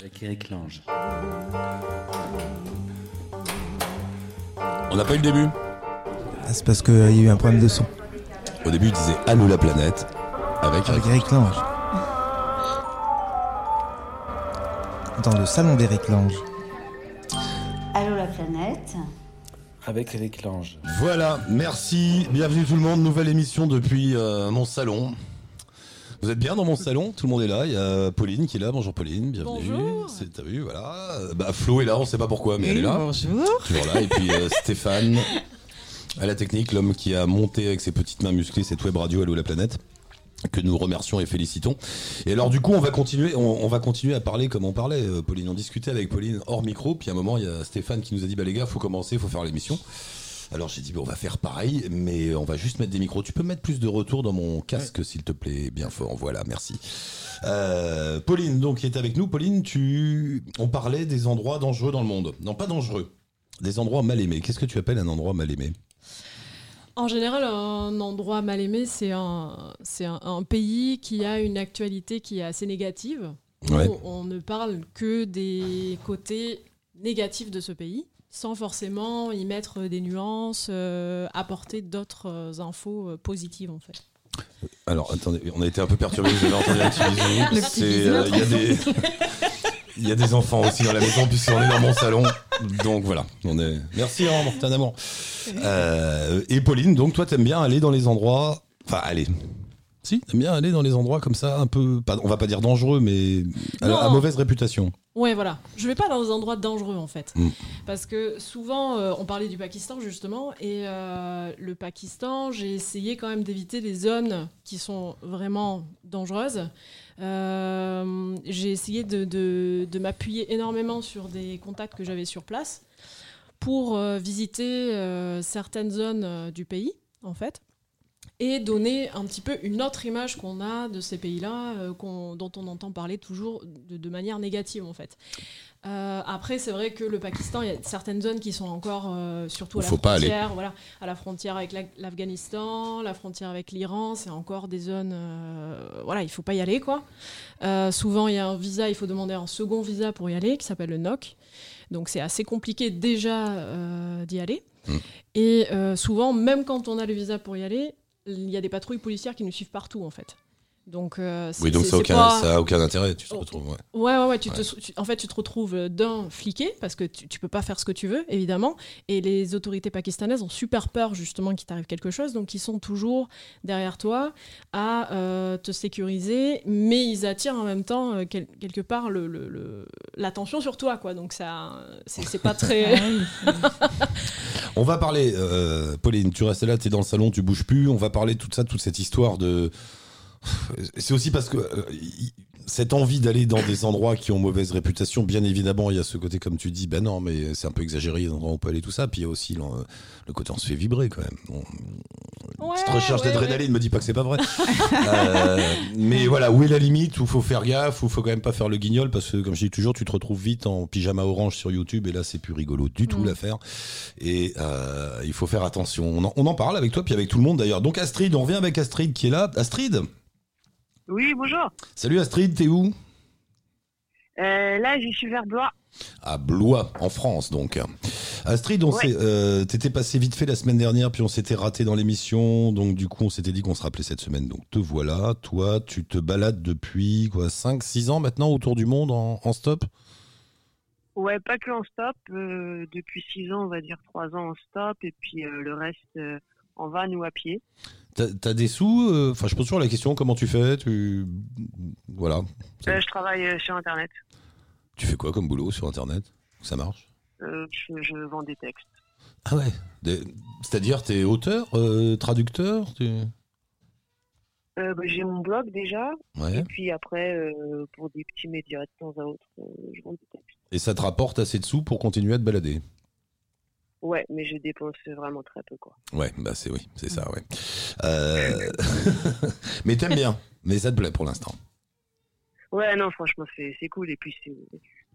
Avec Eric Lange. On n'a pas eu le début. Ah, c'est parce qu'il y a eu un problème de son. Au début, il disait Allô la planète. Avec Avec Eric. Eric Lange. Dans le salon d'Eric Lange. Allô la planète Avec Eric Lange. Voilà, merci. Bienvenue tout le monde. Nouvelle émission depuis euh, mon salon. Vous êtes bien dans mon salon Tout le monde est là. Il y a Pauline qui est là. Bonjour Pauline, bienvenue. Bonjour. C'est- T'as vu, voilà. Bah, Flo est là, on sait pas pourquoi, mais elle est là. Bonjour. Toujours là. Et puis euh, Stéphane, à la technique, l'homme qui a monté avec ses petites mains musclées cette web radio Allô la planète que nous remercions et félicitons. Et alors du coup, on va continuer, on, on va continuer à parler comme on parlait, euh, Pauline. On discutait avec Pauline hors micro, puis à un moment, il y a Stéphane qui nous a dit, bah les gars, faut commencer, faut faire l'émission. Alors j'ai dit, on va faire pareil, mais on va juste mettre des micros. Tu peux mettre plus de retour dans mon casque, s'il te plaît, bien fort. Voilà, merci. Euh, Pauline, donc, qui est avec nous. Pauline, tu, on parlait des endroits dangereux dans le monde. Non, pas dangereux. Des endroits mal aimés. Qu'est-ce que tu appelles un endroit mal aimé? En général, un endroit mal aimé, c'est un, c'est un, un pays qui a une actualité qui est assez négative. On ne parle que des côtés négatifs de ce pays, sans forcément y mettre des nuances, euh, apporter d'autres euh, infos euh, positives en fait. Alors, attendez, on a été un peu perturbés, vous avez entendu un C'est, bisou. euh, Il y, a des- il y a des enfants aussi dans la maison, puisqu'on est dans mon salon. Donc voilà, on est... Merci, hein, Morten Amour. Euh, et Pauline, donc toi, t'aimes bien aller dans les endroits... Enfin, aller... Si, t'aimes bien aller dans les endroits comme ça, un peu... Pas, on va pas dire dangereux, mais à, Non. à mauvaise réputation. Ouais, voilà. Je vais pas dans des endroits dangereux en fait. Mm. Parce que souvent, euh, on parlait du Pakistan justement, et euh, le Pakistan, j'ai essayé quand même d'éviter les zones qui sont vraiment dangereuses. Euh, j'ai essayé de, de- de m'appuyer énormément sur des contacts que j'avais sur place pour euh, visiter euh, certaines zones euh, du pays, en fait. Et donner un petit peu une autre image qu'on a de ces pays-là, euh, dont on entend parler toujours de, de manière négative en fait. Euh, après, c'est vrai que le Pakistan, il y a certaines zones qui sont encore, euh, surtout à la frontière, voilà, à la frontière avec la- l'Afghanistan, la frontière avec l'Iran, c'est encore des zones, voilà, il faut pas y aller quoi. Souvent, il y a un visa, il faut demander un second visa pour y aller, qui s'appelle le NOC. Donc c'est assez compliqué déjà d'y aller. Mm. Et souvent, même quand on a le visa pour y aller, il y a des patrouilles policières qui nous suivent partout en fait. Donc, euh, Oui, donc ça a c'est aucun, pas- intérêt, tu te Oh. retrouves. ouais. Ouais, ouais, ouais. Tu te, tu- en fait, tu te retrouves euh, d'un fliqué parce que tu, tu peux pas faire ce que tu veux, évidemment. Et les autorités pakistanaises ont super peur justement qu'il t'arrive quelque chose, donc ils sont toujours derrière toi à euh, te sécuriser, mais ils attirent en même temps euh, quel- quelque part le- le- le- l'attention sur toi, quoi. Donc ça, c'est c'est pas très. On va parler, euh, Pauline, tu restes là, tu es dans le salon, tu bouges plus. On va parler de tout ça, toute cette histoire de. C'est aussi parce que euh, cette envie d'aller dans des endroits qui ont mauvaise réputation, bien évidemment, il y a ce côté, comme tu dis, ben non, mais c'est un peu exagéré, les endroits où on peut aller, tout ça. Puis il y a aussi le, le côté, on se fait vibrer quand même. On- Ouais, Petite recherche ouais, d'adrénaline me dit pas que c'est pas vrai. Euh, mais voilà, où est la limite Où faut faire gaffe Où faut quand même pas faire le guignol Parce que, comme je dis toujours, tu te retrouves vite en pyjama orange sur YouTube et là, c'est plus rigolo du tout Mm. l'affaire. Et euh, il faut faire attention. On en, on en parle avec toi, puis avec tout le monde d'ailleurs. Donc Astrid, on revient avec Astrid qui est là. Astrid? Oui, bonjour. Salut Astrid, t'es où? Euh, là, j'y suis vers Blois. À Blois, en France donc. Astrid, on Ouais. euh, t'étais passé vite fait la semaine dernière, puis on s'était raté dans l'émission, donc du coup on s'était dit qu'on se rappelait cette semaine. Donc te voilà, toi tu te balades depuis quoi 5 6 ans maintenant autour du monde en, en stop? Ouais, pas que en stop. euh, depuis six ans, on va dire trois ans en stop, et puis euh, le reste en van ou à pied. T'as des sous euh, Enfin, je pose toujours la question comment tu fais Tu voilà. Euh, je travaille euh, sur Internet. Tu fais quoi comme boulot sur internet? Ça marche? Euh, je, je vends des textes. Ah ouais. C'est-à-dire t'es auteur, euh, traducteur tu... Euh, bah, J'ai mon blog déjà, Ouais. et puis après, pour des petits médias de temps à autre, je vends des textes. Et ça te rapporte assez de sous pour continuer à te balader? Ouais, mais je dépense vraiment très peu, quoi. Ouais, bah c'est oui, c'est ça, ouais. Euh, mais t'aimes bien, mais ça te plaît pour l'instant. Ouais, non, franchement, c'est c'est cool, et puis c'est...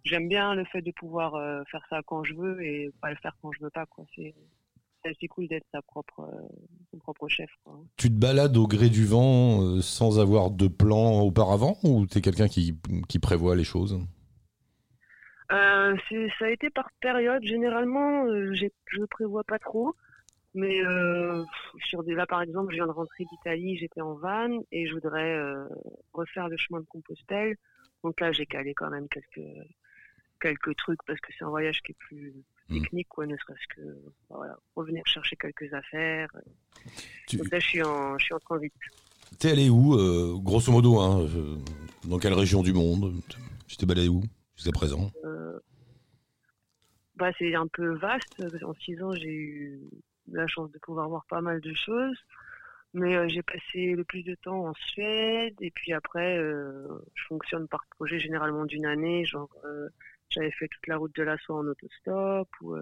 J'aime bien le fait de pouvoir euh, faire ça quand je veux et pas le faire quand je veux pas, quoi. C'est cool d'être sa propre, euh, son propre chef, quoi. Tu te balades au gré du vent sans avoir de plan auparavant ou t'es quelqu'un qui, qui prévoit les choses? Euh, ça a été par période. Généralement, euh, je ne prévois pas trop. Mais euh, sur des là, par exemple, je viens de rentrer d'Italie, j'étais en van et je voudrais euh, refaire le chemin de Compostelle. Donc là, j'ai calé quand même quelques quelques trucs parce que c'est un voyage qui est plus Mm. technique, quoi, ne serait-ce que voilà, revenir chercher quelques affaires. Tu Donc là, je suis en, je suis en transit. t'es allé où, euh, grosso modo hein, Dans quelle région du monde? Tu t'es baladé où? Jusqu'à présent Euh, bah, c'est un peu vaste. En six ans, j'ai eu la chance de pouvoir voir pas mal de choses. Mais euh, j'ai passé le plus de temps en Suède. Et puis après, euh, je fonctionne par projet généralement d'une année. Genre, euh, j'avais fait toute la route de la soie en autostop ou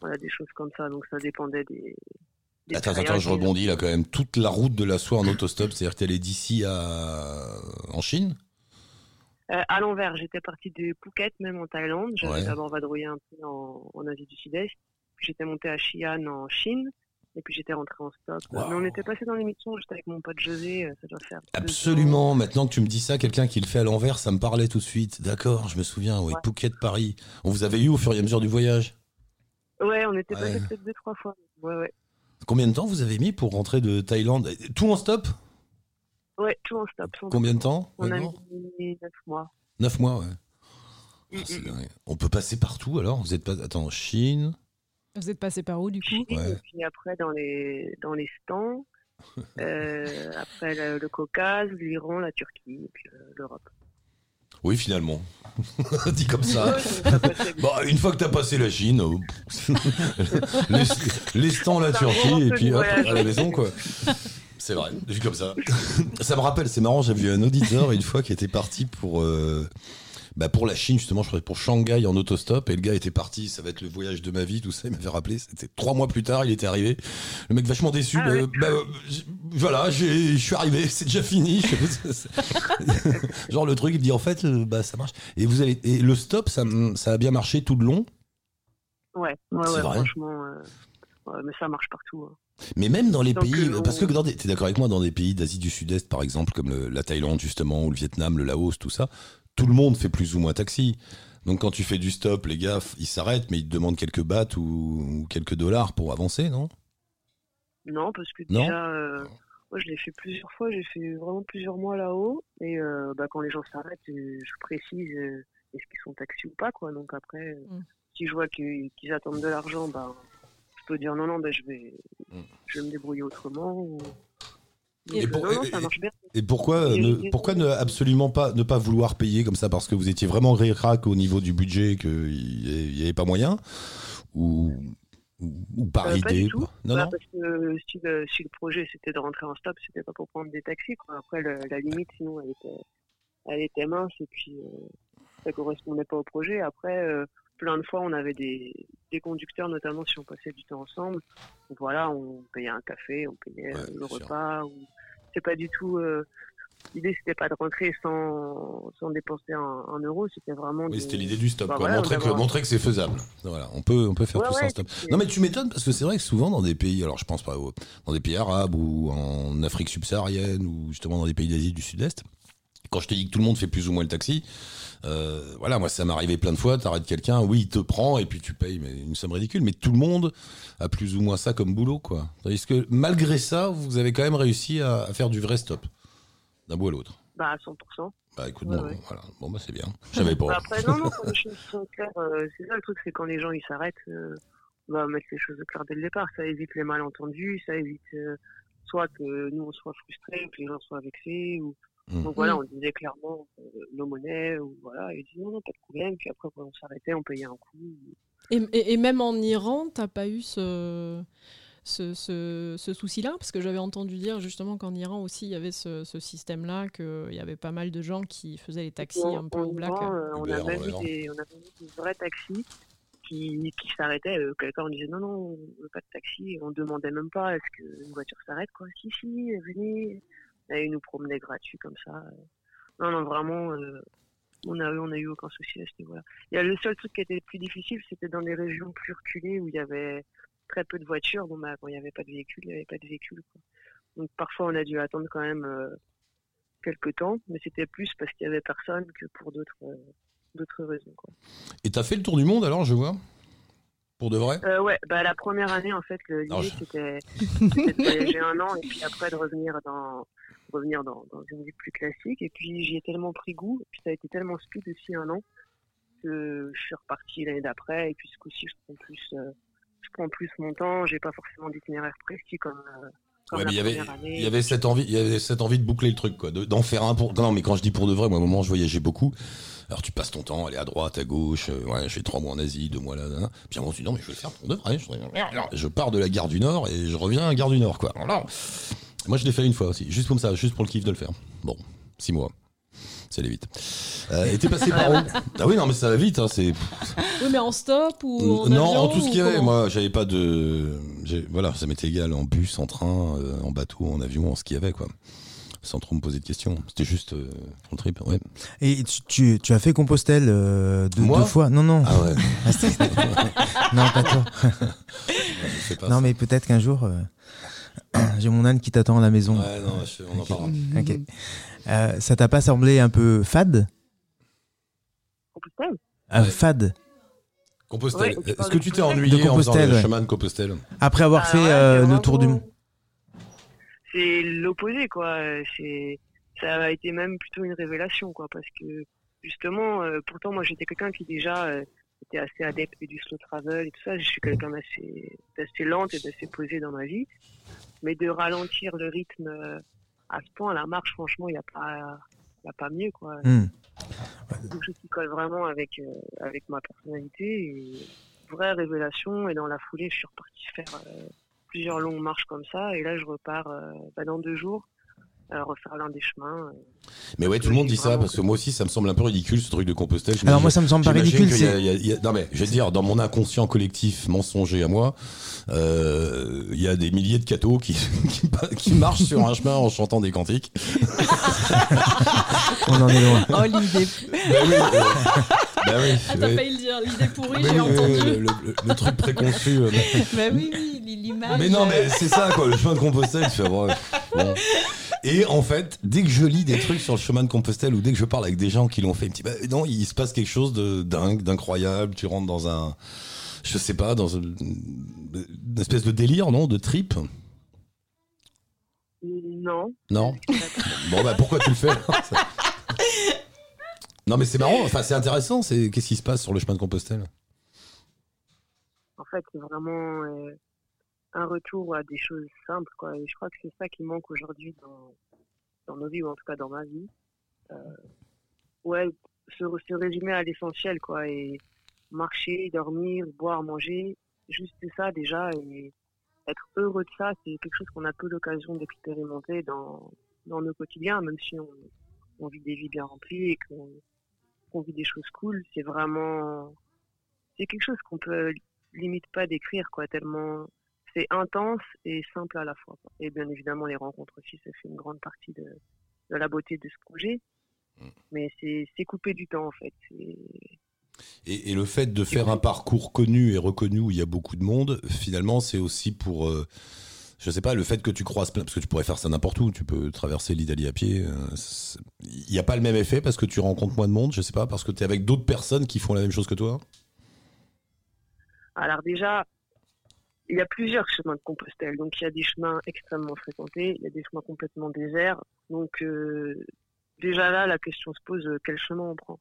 voilà, des choses comme ça. Donc ça dépendait des. des Attends, attends, je rebondis là quand même. Toute la route de la soie en autostop, c'est-à-dire que allé d'ici à en Chine? Euh, à l'envers, j'étais partie de Phuket, même en Thaïlande. J'avais Ouais. d'abord vadrouillé un peu en, en Asie du Sud-Est. Puis j'étais montée à Xi'an en Chine. Et puis j'étais rentrée en stop. Wow. Mais on était passé dans l'émission, j'étais avec mon pote José, euh, ça doit faire. Absolument. Maintenant que tu me dis ça, quelqu'un qui le fait à l'envers, ça me parlait tout de suite. D'accord, je me souviens. Oui, Ouais. Phuket, Paris. On vous avait eu au fur et à mesure du voyage? Ouais, on était passé Ouais. peut-être deux, trois fois. Ouais, ouais. Combien de temps vous avez mis pour rentrer de Thaïlande? Tout en stop? Ouais, tout en stop. sans Combien de temps On a mis neuf mois. Neuf mois, ouais. Mm, c'est mm. On peut passer partout alors Vous êtes pas. Attends, Chine. Vous êtes passé par où du coup Chine, Ouais. et puis après dans les, dans les stands. Euh, après le, le Caucase, l'Iran, la Turquie, et puis euh, l'Europe. Oui, finalement. Dit comme ça. Bah, une fois que t'as passé la Chine, euh, les, les stands, la Turquie, et puis hop, à la maison, quoi. C'est vrai, vu comme ça. Ça me rappelle, c'est marrant, j'avais vu un auditeur une fois qui était parti pour, euh, bah, pour la Chine, justement, je crois, pour Shanghai en autostop, et le gars était parti, ça va être le voyage de ma vie, tout ça, il m'avait rappelé, c'était trois mois plus tard, il était arrivé. Le mec vachement déçu, Ah bah, bah, voilà, j'ai- je suis arrivé, c'est déjà fini. Genre le truc, il me dit en fait, euh, bah ça marche. Et vous allez, et le stop, ça, ça a bien marché tout le long? Ouais, ouais, ouais, vrai franchement. euh, ouais, mais ça marche partout. hein. Mais même dans les Donc, pays, parce que dans des, t'es d'accord avec moi, dans des pays d'Asie du Sud-Est, par exemple, comme le- la Thaïlande justement, ou le Vietnam, le Laos, tout ça, tout le monde fait plus ou moins taxi. Donc quand tu fais du stop, les gars, ils s'arrêtent, mais ils te demandent quelques bahts ou, ou quelques dollars pour avancer, non? Non, parce que Non? déjà, euh, moi je l'ai fait plusieurs fois, j'ai fait vraiment plusieurs mois là-haut. Et euh, bah, quand les gens s'arrêtent, euh, je précise euh, est-ce qu'ils sont taxis ou pas. quoi. Donc après, Mm. si je vois qu'ils qu'ils attendent de l'argent, bah, peux dire non, non, bah, je, vais, Mm. je vais me débrouiller autrement. Ou... Et Donc, pour- non, non, et- ça marche bien. Et pourquoi, ne, pourquoi ne absolument pas ne pas vouloir payer comme ça parce que vous étiez vraiment ric-rac au niveau du budget qu'il n'y avait pas moyen ou, ou, ou par Euh, pas idée du tout. quoi. Non, Bah, non. parce que si le, si le projet c'était de rentrer en stop, c'était pas pour prendre des taxis. Quoi. Après, le- la limite, sinon, elle était, elle était mince et puis euh, ça correspondait pas au projet. Après, euh, plein de fois, on avait des, des conducteurs, notamment si on passait du temps ensemble. Donc voilà, on payait un café, on payait Ouais, euh, le repas. Ou... C'est pas du tout. euh, L'idée, c'était pas de rentrer sans, sans dépenser un, un euro, c'était vraiment. Oui, de- c'était l'idée du stop, Bah quoi. voilà, montrer, que, montrer que c'est faisable. Voilà, on peut, on peut faire Ouais, tout ça en stop. Non, mais tu m'étonnes parce que c'est vrai que souvent dans des pays, alors je pense pas dans des pays arabes ou en Afrique subsaharienne ou justement dans des pays d'Asie du Sud-Est, quand je te dis que tout le monde fait plus ou moins le taxi, euh, voilà, moi ça m'est arrivé plein de fois, t'arrêtes quelqu'un, oui, il te prend et puis tu payes mais une somme ridicule, mais tout le monde a plus ou moins ça comme boulot, quoi. Tandis que malgré ça, vous avez quand même réussi à, à faire du vrai stop, d'un bout à l'autre. Bah, à 100%. Bah écoute, Ouais, bon, ouais. voilà, bon bah c'est bien. Je savais pas. Bah, après, non, non, quand les choses sont claires, euh, c'est ça le truc, c'est quand les gens ils s'arrêtent, euh, on va mettre les choses claires dès le départ. Ça évite les malentendus, ça évite euh, soit que nous on soit frustrés, que les gens soient vexés. Ou... Mm. Donc voilà, Mm. on disait clairement euh, nos monnaies, ou voilà, et ils disaient non, non, pas de problème. Puis après, quand on s'arrêtait, on payait un coup. Et, et- et même en Iran, t'as pas eu ce, ce, ce- ce souci-là? Parce que j'avais entendu dire justement qu'en Iran aussi, il y avait ce, ce système-là, qu'il y avait pas mal de gens qui faisaient les taxis En- un peu au black. Euh, on, a même eu des, on a même eu des vrais taxis qui, qui s'arrêtaient. Euh, quelqu'un on disait non, non, on veut pas de taxi. Et on demandait même pas est-ce qu'une voiture s'arrête, quoi? Si, si, venez. Et ils nous promenaient gratuit comme ça. Non, non, vraiment, euh, on a eu, aucun souci à ce niveau-là. Le seul truc qui était le plus difficile, c'était dans les régions plus reculées où il y avait très peu de voitures. Bon, bah, quand il n'y avait pas de véhicules, il n'y avait pas de véhicules. Donc parfois, on a dû attendre quand même euh, quelques temps, mais c'était plus parce qu'il y avait personne que pour d'autres euh, d'autres raisons. Quoi. Et t'as fait le tour du monde alors, je vois? Pour de vrai Euh, ouais, bah, la première année, en fait, l'idée, je- c'était c'était de voyager un an et puis après de revenir dans revenir dans, dans une vie plus classique. Et puis j'y ai tellement pris goût, et puis ça a été tellement speed aussi un an que je suis reparti l'année d'après. Et puis ce coup-ci, je prends plus, euh, je prends plus mon temps. J'ai pas forcément d'itinéraire précis comme, euh, comme Ouais, la mais il y avait, première année. il y avait cette envie, il y avait cette envie de boucler le truc, quoi, de- d'en faire un pour. Non, mais quand je dis pour de vrai, moi, à un moment, je voyageais beaucoup. Alors, tu passes ton temps, aller à droite, à gauche. euh, ouais, j'ai trois mois en Asie, deux mois là. là, là. Puis à un moment, tu dis non, mais je vais le faire pour de vrai. Je, je pars de la gare du Nord et je reviens à la gare du Nord, quoi. Moi, je l'ai fait une fois aussi, juste comme ça, juste pour le kiff de le faire. Bon, six mois. Ça allait vite. Euh, et t'es passé par où? Ah oui, non, mais ça va vite. Hein, c'est Oui, mais en stop ou en non, avion, en tout ce qu'il y avait. Moi, j'avais pas de. j'ai- Voilà, ça m'était égal en bus, en train, euh, en bateau, en avion, en ce qu'il y avait, quoi. Sans trop me poser de questions. C'était juste euh, pour le trip, ouais. Et tu, tu, tu as fait Compostelle euh, deux, Moi? deux fois? Non, non. Ah ouais, Ah, c'est- non, pas toi. je sais pas. Non, ça. mais peut-être qu'un jour, euh, j'ai mon âne qui t'attend à la maison. Ouais, non, je- on en parlera. Ok. Euh, ça t'a pas semblé un peu fade? Compostelle? Euh, Ouais. Fade Compostelle. Ouais, Est-ce que tu t'es ennuyé De en faisant le ouais. chemin de Compostelle? Après avoir Ah fait ouais, euh, le tour du monde. c'est l'opposé quoi c'est ça a été même plutôt une révélation quoi parce que justement euh, pourtant moi j'étais quelqu'un qui déjà euh, était assez adepte du slow travel et tout ça je suis quelqu'un d'assez d'assez lente et d'assez posé dans ma vie mais de ralentir le rythme euh, à ce point la marche franchement il y a pas y a pas mieux quoi. Hmm. c'est quelque chose qui colle vraiment avec euh, avec ma personnalité et vraie révélation. Et dans la foulée je suis reparti faire euh, plusieurs longues marches comme ça. Et là je repars euh, bah, dans deux jours refaire l'un des chemins euh. Mais ouais, tout le monde dit ça parce que moi aussi, ça me semble un peu ridicule ce truc de Compostelle. Je me Alors moi, ça me semble pas ridicule. qu'il y a- c'est- il y a- il y a- Non mais je vais te dire, dans mon inconscient collectif mensonger à moi, euh, il y a des milliers de cathos qui, qui, qui marchent sur un chemin en chantant des cantiques. On en est loin. Oh, l'idée. Bah oui, euh, bah oui, Ah, t'as oui. failli le dire, l'idée pourrie, Mais j'ai oui, oui, entendu. le, le- le truc préconçu. mais- bah oui, oui, l'image. Mais non, mais c'est ça, quoi, le chemin de Compostelle, tu fais, bon, bon. Et en fait, dès que je lis des trucs sur le chemin de Compostelle ou dès que je parle avec des gens qui l'ont fait, ils me disent, bah, non, il se passe quelque chose de dingue, d'incroyable, tu rentres dans un, je sais pas, dans une, une espèce de délire, non, de trip? non Non? Bon, bah, pourquoi tu le fais? Non, mais c'est marrant, enfin, c'est intéressant, c'est, qu'est-ce qui se passe sur le chemin de Compostelle? En fait c'est vraiment euh, un retour à des choses simples quoi. Et je crois que c'est ça qui manque aujourd'hui dans dans nos vies ou en tout cas dans ma vie. Euh, ouais se, se résumer à l'essentiel quoi et marcher dormir boire manger juste ça déjà et être heureux de ça c'est quelque chose qu'on a peu l'occasion d'expérimenter dans dans nos quotidiens même si on, vit des vies bien remplies et qu'on qu'on vit des choses cool. C'est vraiment c'est quelque chose qu'on peut limite pas décrire quoi tellement c'est intense et simple à la fois et bien évidemment les rencontres aussi ça fait une grande partie de, de la beauté de ce projet mais c'est couper du temps en fait Et, et le fait de faire un parcours connu et reconnu où il y a beaucoup de monde, finalement, c'est aussi pour, euh, je sais pas, le fait que tu croises plein, parce que tu pourrais faire ça n'importe où, tu peux traverser l'Italie à pied. euh, Il n'y a pas le même effet parce que tu rencontres moins de monde, je sais pas, parce que tu es avec d'autres personnes qui font la même chose que toi? alors déjà il y a plusieurs chemins de Compostelle donc il y a des chemins extrêmement fréquentés il y a des chemins complètement déserts donc euh, déjà là la question se pose euh, quel chemin on prend?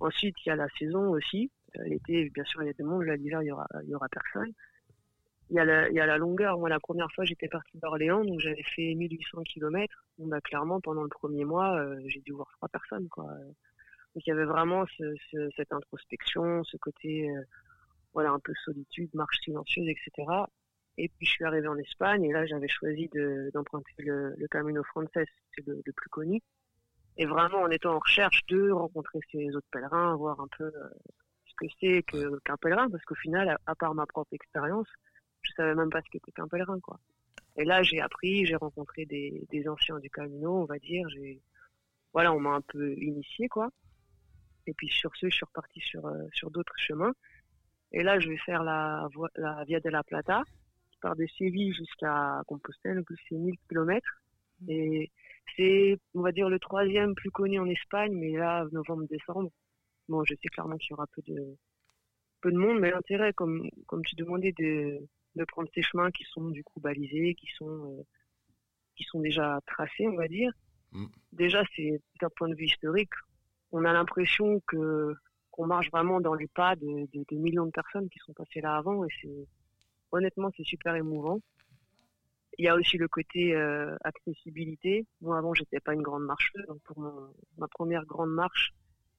Ensuite il y a la saison aussi Euh, l'été bien sûr il y a des monde là l'hiver il y aura il y aura personne il y, a la, il y a la longueur. Moi, la première fois, j'étais partie d'Orléans, donc j'avais fait 1800 km. Bon, bah, clairement, pendant le premier mois, euh, j'ai dû voir trois personnes. Quoi. Donc, il y avait vraiment ce, ce- cette introspection, ce côté, voilà, un peu solitude, marche silencieuse, etc. Et puis, je suis arrivée en Espagne, et là, j'avais choisi de- d'emprunter le, le Camino Frances, c'est le, le plus connu. Et vraiment, en étant en recherche de rencontrer ces autres pèlerins, voir un peu euh, ce que c'est qu'un pèlerin, parce qu'au final, à, à part ma propre expérience, je savais même pas ce qu'était qu'un pèlerin, quoi. Et là, j'ai appris, j'ai rencontré des, des anciens du Camino, on va dire. J'ai, voilà, on m'a un peu initié, quoi. Et puis sur ce, je suis reparti sur euh, sur d'autres chemins. Et là, je vais faire la Via de la Plata, qui part de Séville jusqu'à Compostelle, donc c'est 1000 km. Et c'est, on va dire, le troisième plus connu en Espagne, mais là, novembre-décembre. bon, je sais clairement qu'il y aura peu de, peu de monde, mais l'intérêt, comme, comme tu demandais, de, de prendre ces chemins qui sont du coup balisés, qui sont, euh, qui sont déjà tracés, on va dire. Mm. Déjà, c'est d'un point de vue historique, on a l'impression que qu'on marche vraiment dans les pas de, millions de personnes qui sont passées là avant, et c'est honnêtement, c'est super émouvant. Il y a aussi le côté euh, accessibilité. Moi, avant, j'étais pas une grande marcheuse. Donc pour ma première grande marche,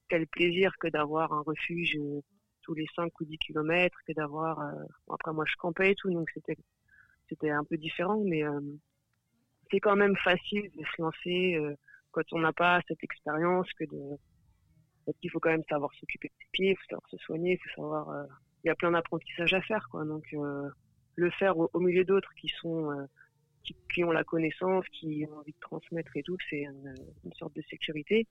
quel plaisir que d'avoir un refuge euh, tous les 5 ou 10 kilomètres, que d'avoir... euh, après, moi, je campais et tout, donc c'était c'était un peu différent, mais c'est quand même facile de se lancer quand on n'a pas cette expérience que de... Parce qu'il faut quand même savoir s'occuper de ses pieds, il faut savoir se soigner, il faut savoir... euh, Il y a plein d'apprentissages à faire, quoi. Donc, euh, le faire au, au milieu d'autres qui sont... euh, qui, qui ont la connaissance, qui ont envie de transmettre et tout, c'est une, une sorte de sécurité.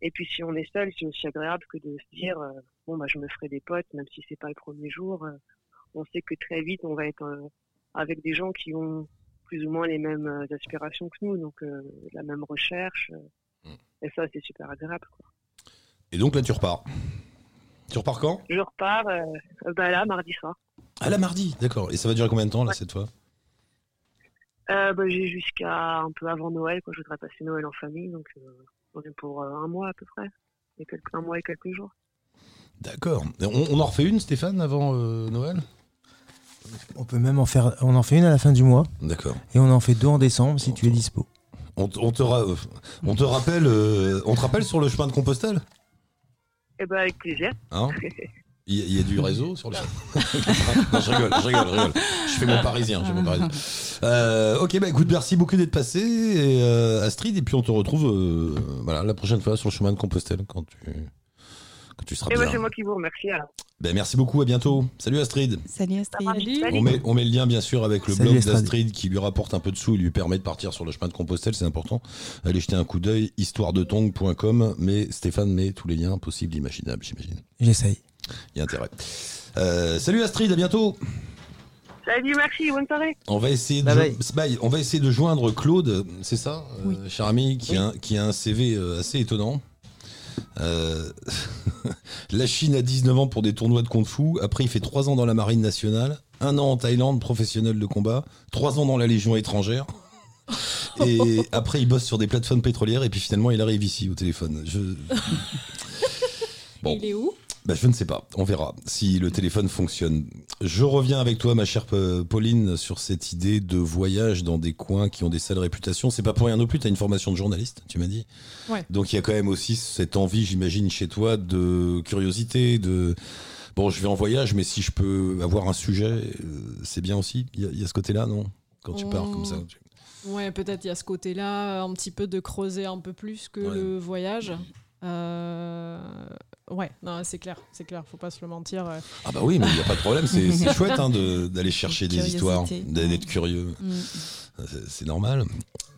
Et puis si on est seul, c'est aussi agréable que de se dire euh, bon bah je me ferai des potes, même si c'est pas le premier jour. euh, on sait que très vite on va être euh, avec des gens qui ont plus ou moins les mêmes aspirations que nous, donc euh, la même recherche. euh, et ça c'est super agréable. Quoi. Et donc là, tu repars. Tu repars quand? Je repars euh, bah là mardi soir. Ah, la mardi, d'accord. Et ça va durer combien de temps, là, Ouais. cette fois? Euh, bah, j'ai jusqu'à un peu avant Noël, quoi. Je voudrais passer Noël en famille, donc euh, on est pour euh, un mois à peu près, et quelques, un mois et quelques jours. D'accord. On, on en refait une, Stéphane, avant euh, Noël? On peut même en faire. On en fait une à la fin du mois D'accord. et on en fait deux en décembre si tu es dispo. On, te- on te ra- on te rappelle, euh, on te rappelle sur le chemin de Compostelle? Et ben avec plaisir. Hein Il y, a- il y a du réseau sur le Non, je rigole, je rigole, je rigole. Je fais mon parisien, je fais mon parisien. Euh, ok, bah écoute, merci beaucoup d'être passé, et, euh, Astrid, et puis on te retrouve euh, voilà, la prochaine fois sur le chemin de Compostelle quand tu, quand tu seras Et bien. ben c'est moi qui vous remercie. Alors. Ben, merci beaucoup, à bientôt. Salut Astrid. Salut Astrid. Salut. On met, on met le lien bien sûr avec le Salut, blog Astrid. d'Astrid qui lui rapporte un peu de sous et lui permet de partir sur le chemin de Compostelle, c'est important. Allez jeter un coup d'œil, histoiredetong.com, mais Stéphane met tous les liens possibles, imaginables, j'imagine. J'essaye. Il y a intérêt. Euh, salut Astrid, à bientôt. Salut, merci, bonne soirée. On va essayer de, Bye jo- bye. On va essayer de joindre Claude, c'est ça, euh, Oui. cher ami, qui, a, un- qui a un CV euh, assez étonnant. Euh, la Chine a 19 ans pour des tournois de kung fu. Après, il fait 3 ans dans la marine nationale, un an en Thaïlande, professionnel de combat, 3 ans dans la Légion étrangère. Et après, il bosse sur des plateformes pétrolières et puis finalement, il arrive ici au téléphone. Je... Bon. Et il est où? Bah, je ne sais pas. On verra si le téléphone fonctionne. Je reviens avec toi, ma chère Pauline, sur cette idée de voyage dans des coins qui ont des sales réputations. C'est pas pour rien non plus. Tu as une formation de journaliste, tu m'as dit. Ouais. Donc il y a quand même aussi cette envie, j'imagine, chez toi de curiosité, de. Bon, je vais en voyage, mais si je peux avoir un sujet, euh, c'est bien aussi. Il y, a- il y a ce côté-là, non? Quand tu pars comme ça. Mm. tu- Ouais, peut-être il y a ce côté-là, un petit peu de creuser un peu plus que Ouais. le voyage. Euh, Ouais, non, c'est clair, c'est clair, faut pas se le mentir. euh. Ah bah oui, mais il n'y a pas de problème. C'est chouette hein, de- d'aller chercher des histoires, d'être curieux. Mm. C'est- normal.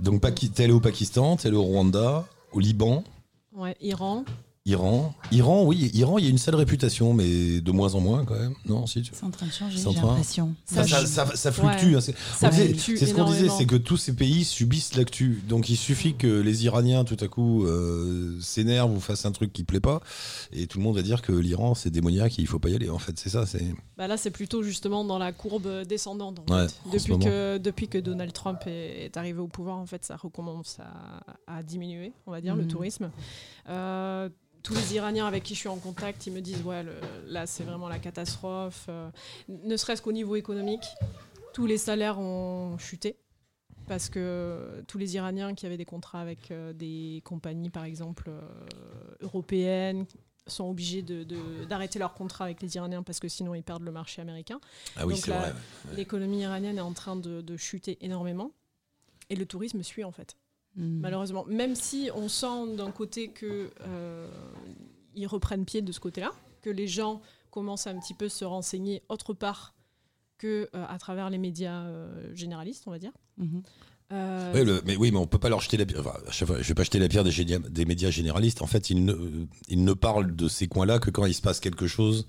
Donc, t'es allé au Pakistan, t'es allé au Rwanda, au Liban, Ouais, Iran. Iran. Iran, oui, Iran, il y a une sale réputation, mais de moins en moins quand même. Non, si tu C'est en train de changer, C'est en j'ai train. l'impression. Ça, Ça, ça, je- ça- ça fluctue. Ouais. hein, c'est fluctue c'est ce qu'on disait, c'est que tous ces pays subissent l'actu. Donc il suffit que les Iraniens, tout à coup, euh, s'énervent ou fassent un truc qui plaît pas, et tout le monde va dire que l'Iran c'est démoniaque et il faut pas y aller. En fait, c'est ça. C'est Bah là, c'est plutôt justement dans la courbe descendante. en Ouais, fait. en ce depuis, que, depuis que Donald Trump est, est arrivé au pouvoir, en fait, ça recommence à, à diminuer, on va dire, le Mhm. tourisme. Euh, tous les Iraniens avec qui je suis en contact, ils me disent ouais, le- là, c'est vraiment la catastrophe. euh, ne serait-ce qu'au niveau économique, tous les salaires ont chuté. Parce que tous les Iraniens qui avaient des contrats avec euh, des compagnies, par exemple, européennes, sont obligés de- de- d'arrêter leur contrat avec les Iraniens parce que sinon ils perdent le marché américain. ah oui, Donc c'est vrai. L'économie iranienne est en train de, de chuter énormément et le tourisme suit en fait, Mm. malheureusement. Même si on sent d'un côté que euh, ils reprennent pied de ce côté-là, que les gens commencent à un petit peu se renseigner autre part que euh, à travers les médias euh, généralistes, on va dire. Mhm. Euh, le- mais oui, mais on peut pas leur jeter la pierre. Enfin, je vais pas jeter la pierre des, génia- des médias généralistes. En fait, ils ne, ils ne parlent de ces coins-là que quand il se passe quelque chose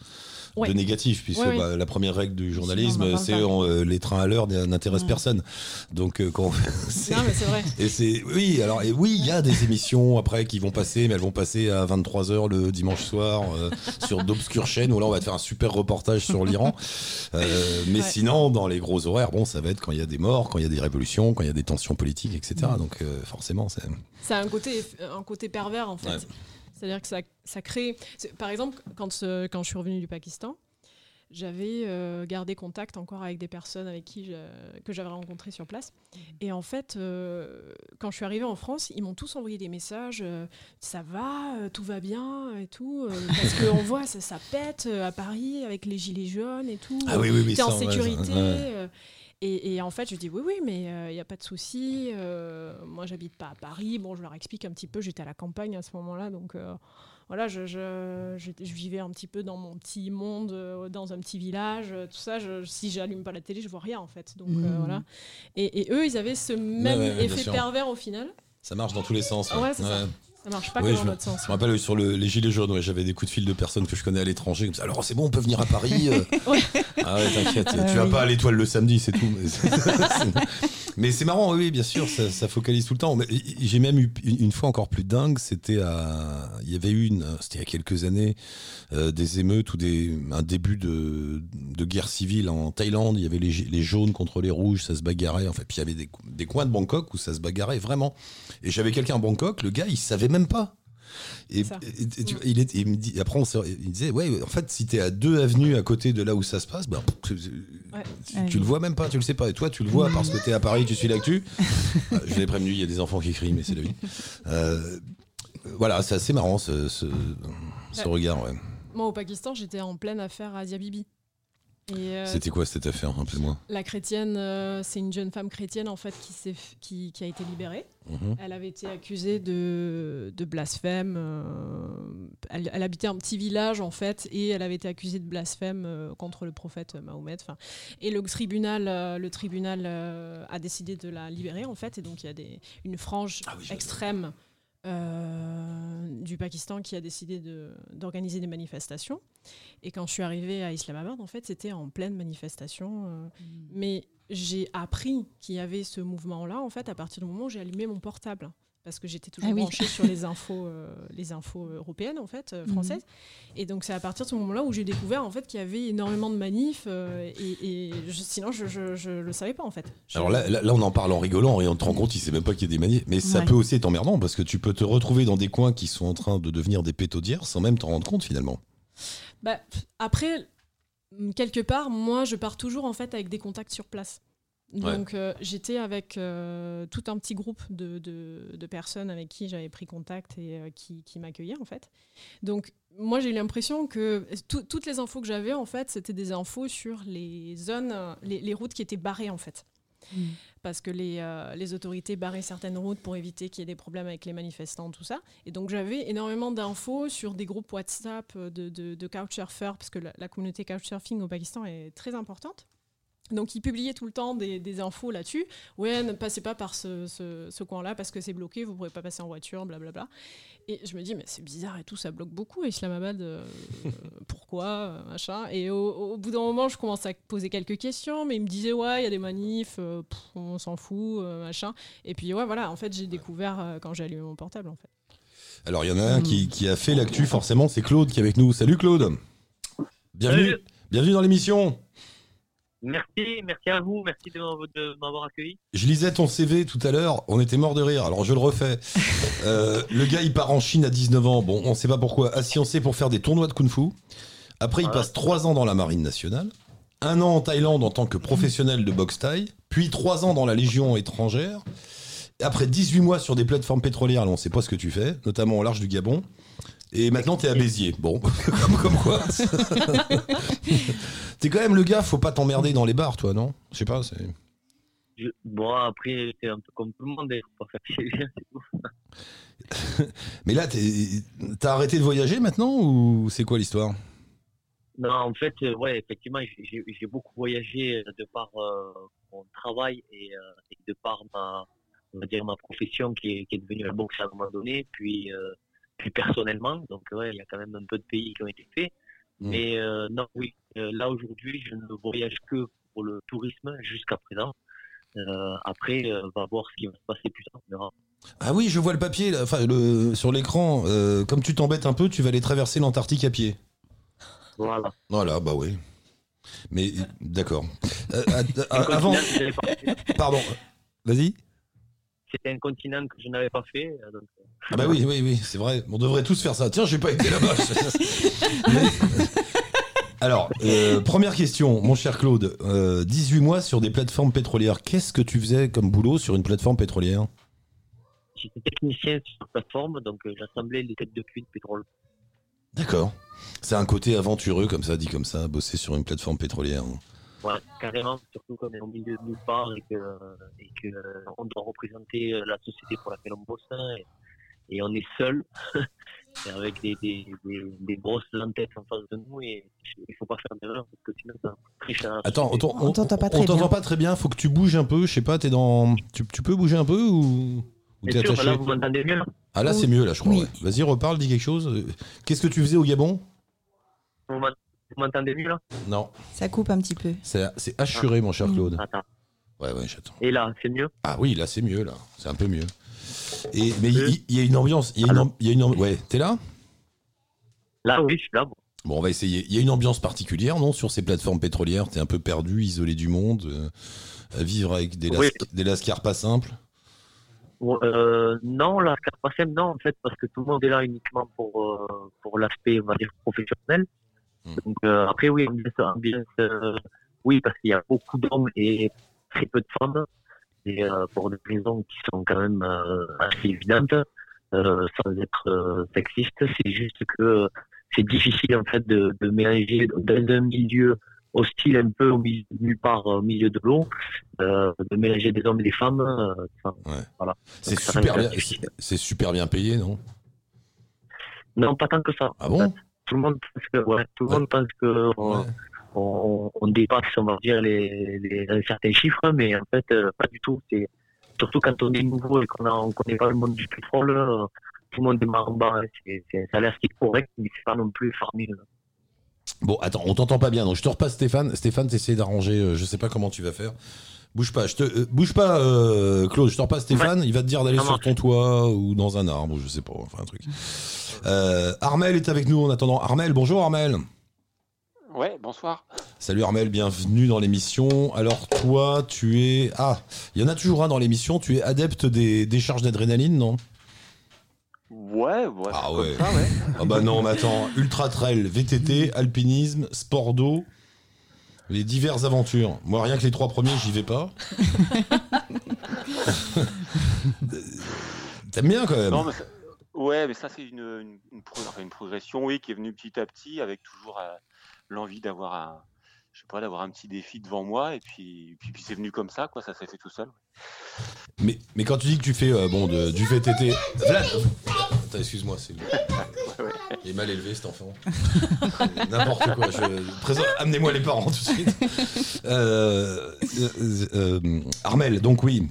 Ouais. de négatif, puisque bah, la première règle du journalisme, c'est euh, les trains à l'heure n'intéressent Ouais. personne. Donc, euh, quand c'est- Non, mais c'est vrai. et c'est oui, alors et oui, il y a des émissions après qui vont passer, mais elles vont passer à 23h le dimanche soir euh, sur d'obscures chaînes où là on va te faire un super reportage sur l'Iran. Euh, mais Ouais. sinon, dans les gros horaires, bon, ça va être quand il y a des morts, quand il y a des révolutions, quand il y a des tensions politiques, etc. Donc forcément, c'est C'est un côté, un côté pervers en fait. C'est-à-dire que ça, ça crée. Par exemple, quand, quand je suis revenue du Pakistan, j'avais euh, gardé contact encore avec des personnes avec qui je- que j'avais rencontrées sur place. Et en fait, euh, quand je suis arrivée en France, ils m'ont tous envoyé des messages euh, ça va, tout va bien et tout. parce qu'on voit, ça, ça pète à Paris avec les gilets jaunes et tout. ah oui, oui, oui, T'es en sécurité. ouais. Euh, et, et en fait, je dis oui, oui, mais il n'y a pas de souci. euh, moi, j'habite pas à Paris. Bon, je leur explique un petit peu. J'étais à la campagne à ce moment-là, donc euh, voilà, je, je, je- je vivais un petit peu dans mon petit monde, euh, dans un petit village, euh, tout ça. Je, si j'allume pas la télé, je vois rien en fait. Donc euh, Mhm. voilà. Et, et eux, ils avaient ce même ouais, ouais, bien effet pervers au final. Ça marche dans tous les sens. Ouais, c'est ça. Ça marche pas je dans l'autre sens. Je me rappelle sur le- les gilets jaunes, ouais, j'avais des coups de fil de personnes que je connais à l'étranger. comme ça, Alors c'est bon, on peut venir à Paris. euh. Ouais. Ah ouais, t'inquiète, Ah tu vas oui. pas à l'étoile le samedi, c'est tout. Mais c'est- marrant, oui, bien sûr, ça, ça focalise tout le temps. J'ai même eu une fois encore plus dingue, c'était à, il y avait eu une, c'était il y a quelques années, euh, des émeutes ou des, un début de, de guerre civile en Thaïlande. Il y avait les, les jaunes contre les rouges, ça se bagarrait. Enfin, puis il y avait des, des coins de Bangkok où ça se bagarrait vraiment. Et j'avais quelqu'un à Bangkok, le gars, il savait même pas. Et, Ça. et- et tu vois, il, est, il me dit, après, on se- il disait, ouais, en fait, si t'es à deux avenues à côté de là où ça se passe, ben, tu, tu- Ouais. tu le vois même pas, tu le sais pas. Et toi, tu le vois parce que t'es à Paris, tu suis l'actu. Euh, Je l'ai prévenu, il y a des enfants qui crient, mais c'est la vie. Euh, voilà, c'est assez marrant ce, ce, ce Ouais. regard. Ouais. Moi, au Pakistan, j'étais en pleine affaire Asia Bibi. Et, euh, C'était quoi cette affaire Rappelle-moi. La chrétienne, euh, c'est une jeune femme chrétienne en fait qui, qui, qui a été libérée. Mhm. Elle avait été accusée de, de blasphème. euh, elle, elle habitait un petit village en fait et elle avait été accusée de blasphème euh, contre le prophète Mahomet. Et le tribunal, euh, le tribunal a décidé de la libérer en fait. Et donc il y a des, une frange Ah oui, extrême euh, du Pakistan qui a décidé de- d'organiser des manifestations. Et quand je suis arrivée à Islamabad, en fait, c'était en pleine manifestation. euh, mais j'ai appris qu'il y avait ce mouvement-là, en fait, à partir du moment où j'ai allumé mon portable. Parce que j'étais toujours Ah oui. branchée sur les infos, euh, les infos européennes, en fait, euh, Mhm. françaises. Et donc, c'est à partir de ce moment-là où j'ai découvert, en fait, qu'il y avait énormément de manifs. euh, et et je- sinon, je ne le savais pas, en fait. Je- Alors là, là, là, on en parle en rigolant et on te rend compte, il sait même pas qu'il y a des manies. Mais ça Ouais. peut aussi être emmerdant parce que tu peux te retrouver dans des coins qui sont en train de devenir des pétaudières sans même t'en rendre compte finalement. Bah, après, quelque part, moi, je pars toujours en fait avec des contacts sur place. Donc, euh, j'étais avec euh, tout un petit groupe de, de- de personnes avec qui j'avais pris contact et euh, qui, qui m'accueillaient en fait. Donc, moi, j'ai eu l'impression que tout- toutes les infos que j'avais en fait, c'était des infos sur les zones, les, les routes qui étaient barrées en fait. Mm. Parce que les, les autorités barraient certaines routes pour éviter qu'il y ait des problèmes avec les manifestants, tout ça. Et donc j'avais énormément d'infos sur des groupes WhatsApp de, de, de couchsurfers, parce que la, la communauté couchsurfing au Pakistan est très importante. Donc ils publiaient tout le temps des, des infos là-dessus. Ouais, ne passez pas par ce, ce- ce coin-là parce que c'est bloqué, vous ne pourrez pas passer en voiture, blablabla. Et je me dis, mais c'est bizarre et tout, ça bloque beaucoup à Islamabad. euh, pourquoi euh, machin. Et au, au bout d'un moment, je commence à poser quelques questions, mais il me disait, ouais, il y a des manifs, euh, pff, on s'en fout, euh, machin. Et puis, ouais, voilà, en fait, j'ai découvert euh, quand j'ai allumé mon portable, en fait. Alors il y en a un qui, qui a fait l'actu forcément, c'est Claude qui est avec nous. Salut Claude Bienvenue, Salut. bienvenue dans l'émission Merci, merci à vous, merci de m'avoir- accueilli. Je lisais ton CV tout à l'heure, on était mort de rire, alors je le refais. Euh, le gars, il part en Chine à 19 ans, bon, on sait pas pourquoi, à sciencé pour faire des tournois de kung-fu. Après, il passe 3 ans dans la marine nationale, un an en Thaïlande en tant que professionnel de boxe thaï, puis 3 ans dans la Légion étrangère. Après 18 mois sur des plateformes pétrolières, là, on sait pas ce que tu fais, notamment au large du Gabon. Et maintenant, t'es à Béziers. Bon, comme, quoi. t'es quand même le gars, faut pas t'emmerder dans les bars, toi, non? Je sais pas, c'est. Je- Bon, après, c'est un peu comme tout le monde, il faut pas faire chier, c'est tout. Mais là, t'es- t'as arrêté de voyager maintenant ou c'est quoi l'histoire? Non, en fait, euh, ouais, effectivement, j'ai- beaucoup voyagé euh, de par euh, mon travail et, euh, et de par ma, on va dire, ma profession qui est, qui est devenue la boxe à un moment donné, puis, euh, puis personnellement. Donc, ouais, il y a quand même un peu de pays qui ont été faits. Mm. Mais euh, non, oui, euh, là aujourd'hui, je ne voyage que pour le tourisme jusqu'à présent. Euh, après, on va voir ce qui va se passer plus tard. on verra. Ah oui, je vois le papier là, enfin, le, sur l'écran. comme tu t'embêtes un peu, tu vas aller traverser l'Antarctique à pied. Voilà. Voilà, bah oui. Mais d'accord. Avant, pardon. Vas-y. C'était un continent que je n'avais pas fait. euh, donc, euh, Ah bah oui, oui, oui, c'est vrai. On devrait tous faire ça. Tiens, j'ai pas été là-bas. Mais- Alors, euh, première question, mon cher Claude. Euh, 18 mois sur des plateformes pétrolières. Qu'est-ce que tu faisais comme boulot sur une plateforme pétrolière? J'étais technicien sur la plateforme, donc euh, j'assemblais les têtes de puits de pétrole. D'accord. C'est un côté aventureux, comme ça, dit comme ça, bosser sur une plateforme pétrolière. Voilà, carrément, surtout quand on est au milieu de nulle part et que, et que on doit représenter euh, la société pour laquelle on bosse hein, et, et on est seul et avec des, des, des, des grosses lantettes en face de nous et il faut pas faire d'erreur parce que sinon ça triche à Attends, société. on, On t'entend pas très on t'entend bien. pas très bien. Faut que tu bouges un peu. Je sais pas, t'es dans. Tu, tu peux bouger un peu ou, ou t'es attaché? là vous m'entendez mieux là Ah là, c'est mieux là, je crois. Oui. ouais. Vas-y, reparle, dis quelque chose. Euh, Qu'est-ce que tu faisais au Gabon? Vous m'en- vous m'entendez mieux là? Non, Ça coupe un petit peu. c'est c'est assuré, mon cher Claude. Attends. Ouais, ouais, j'attends. Et là, c'est mieux? Ah oui, là, c'est mieux, là. C'est un peu mieux. Et, mais il il y, a une ambiance. Il y a une, y a Ouais, t'es là? Là, oui, je suis là. bon. Bon, on va essayer. Il y a une ambiance particulière, non Sur ces plateformes pétrolières, t'es un peu perdu, isolé du monde, euh, à vivre avec des, las- Oui. des lascars pas simples? Euh, non, la carte non, en fait, parce que tout le monde est là uniquement pour, euh, pour l'aspect, on va dire, professionnel. Hmm. Donc, euh, après, oui, ambiance, ambiance, euh, oui, parce qu'il y a beaucoup d'hommes et très peu de femmes. Et euh, pour des raisons qui sont quand même assez évidentes, sans être sexiste, c'est juste que c'est difficile, en fait, de, de mélanger dans un milieu hostile un peu au milieu, nulle part au milieu de l'eau, euh, de mélanger des hommes et des femmes. euh, enfin, super bien. C'est super bien payé, non? Non, pas tant que ça. Ah bon? Tout le monde pense que, ouais, tout le monde pense que on, Ouais. on, on dépasse, on va dire, les, les, un certain chiffre, mais en fait, euh, pas du tout. C'est surtout quand on est nouveau et qu'on on connaît pas le monde du pétrole, euh, tout le monde démarre en bas. hein. C'est, c'est un salaire qui est correct, mais c'est pas non plus farmille. Bon, attends, on t'entend pas bien, donc je te repasse Stéphane. Stéphane, t'essayes d'arranger, euh, je sais pas comment tu vas faire. Bouge pas, je te, euh, bouge pas, euh, Claude, je te repasse Stéphane, il va te dire d'aller sur ton toit ou dans un arbre, je sais pas, enfin un truc. Euh, Armel est avec nous en attendant. Armel, bonjour Armel. Ouais, bonsoir. Salut Armel, bienvenue dans l'émission. Alors toi, tu es... Ah, il y en a toujours un dans l'émission, tu es adepte des décharges d'adrénaline, non? Ouais, ouais. Ah comme ouais. ça, ouais. Ah bah non, mais attends, ultra trail, VTT, alpinisme, sport d'eau, les diverses aventures. Moi, rien que les trois premiers, j'y vais pas. T'aimes bien quand même Non, mais ça- ouais, mais ça, c'est une, une, une pro- enfin, une progression, oui, qui est venue petit à petit, avec toujours euh, l'envie d'avoir un, je sais pas, d'avoir un petit défi devant moi, et puis, puis, puis c'est venu comme ça, quoi, ça s'est fait tout seul. mais, mais quand tu dis que tu fais euh, bon, de- du VTT... Vlad excuse-moi, c'est... Il est mal élevé cet enfant. N'importe quoi. Je... Amenez-moi les parents tout de suite. Euh, euh, euh, Armel, donc oui.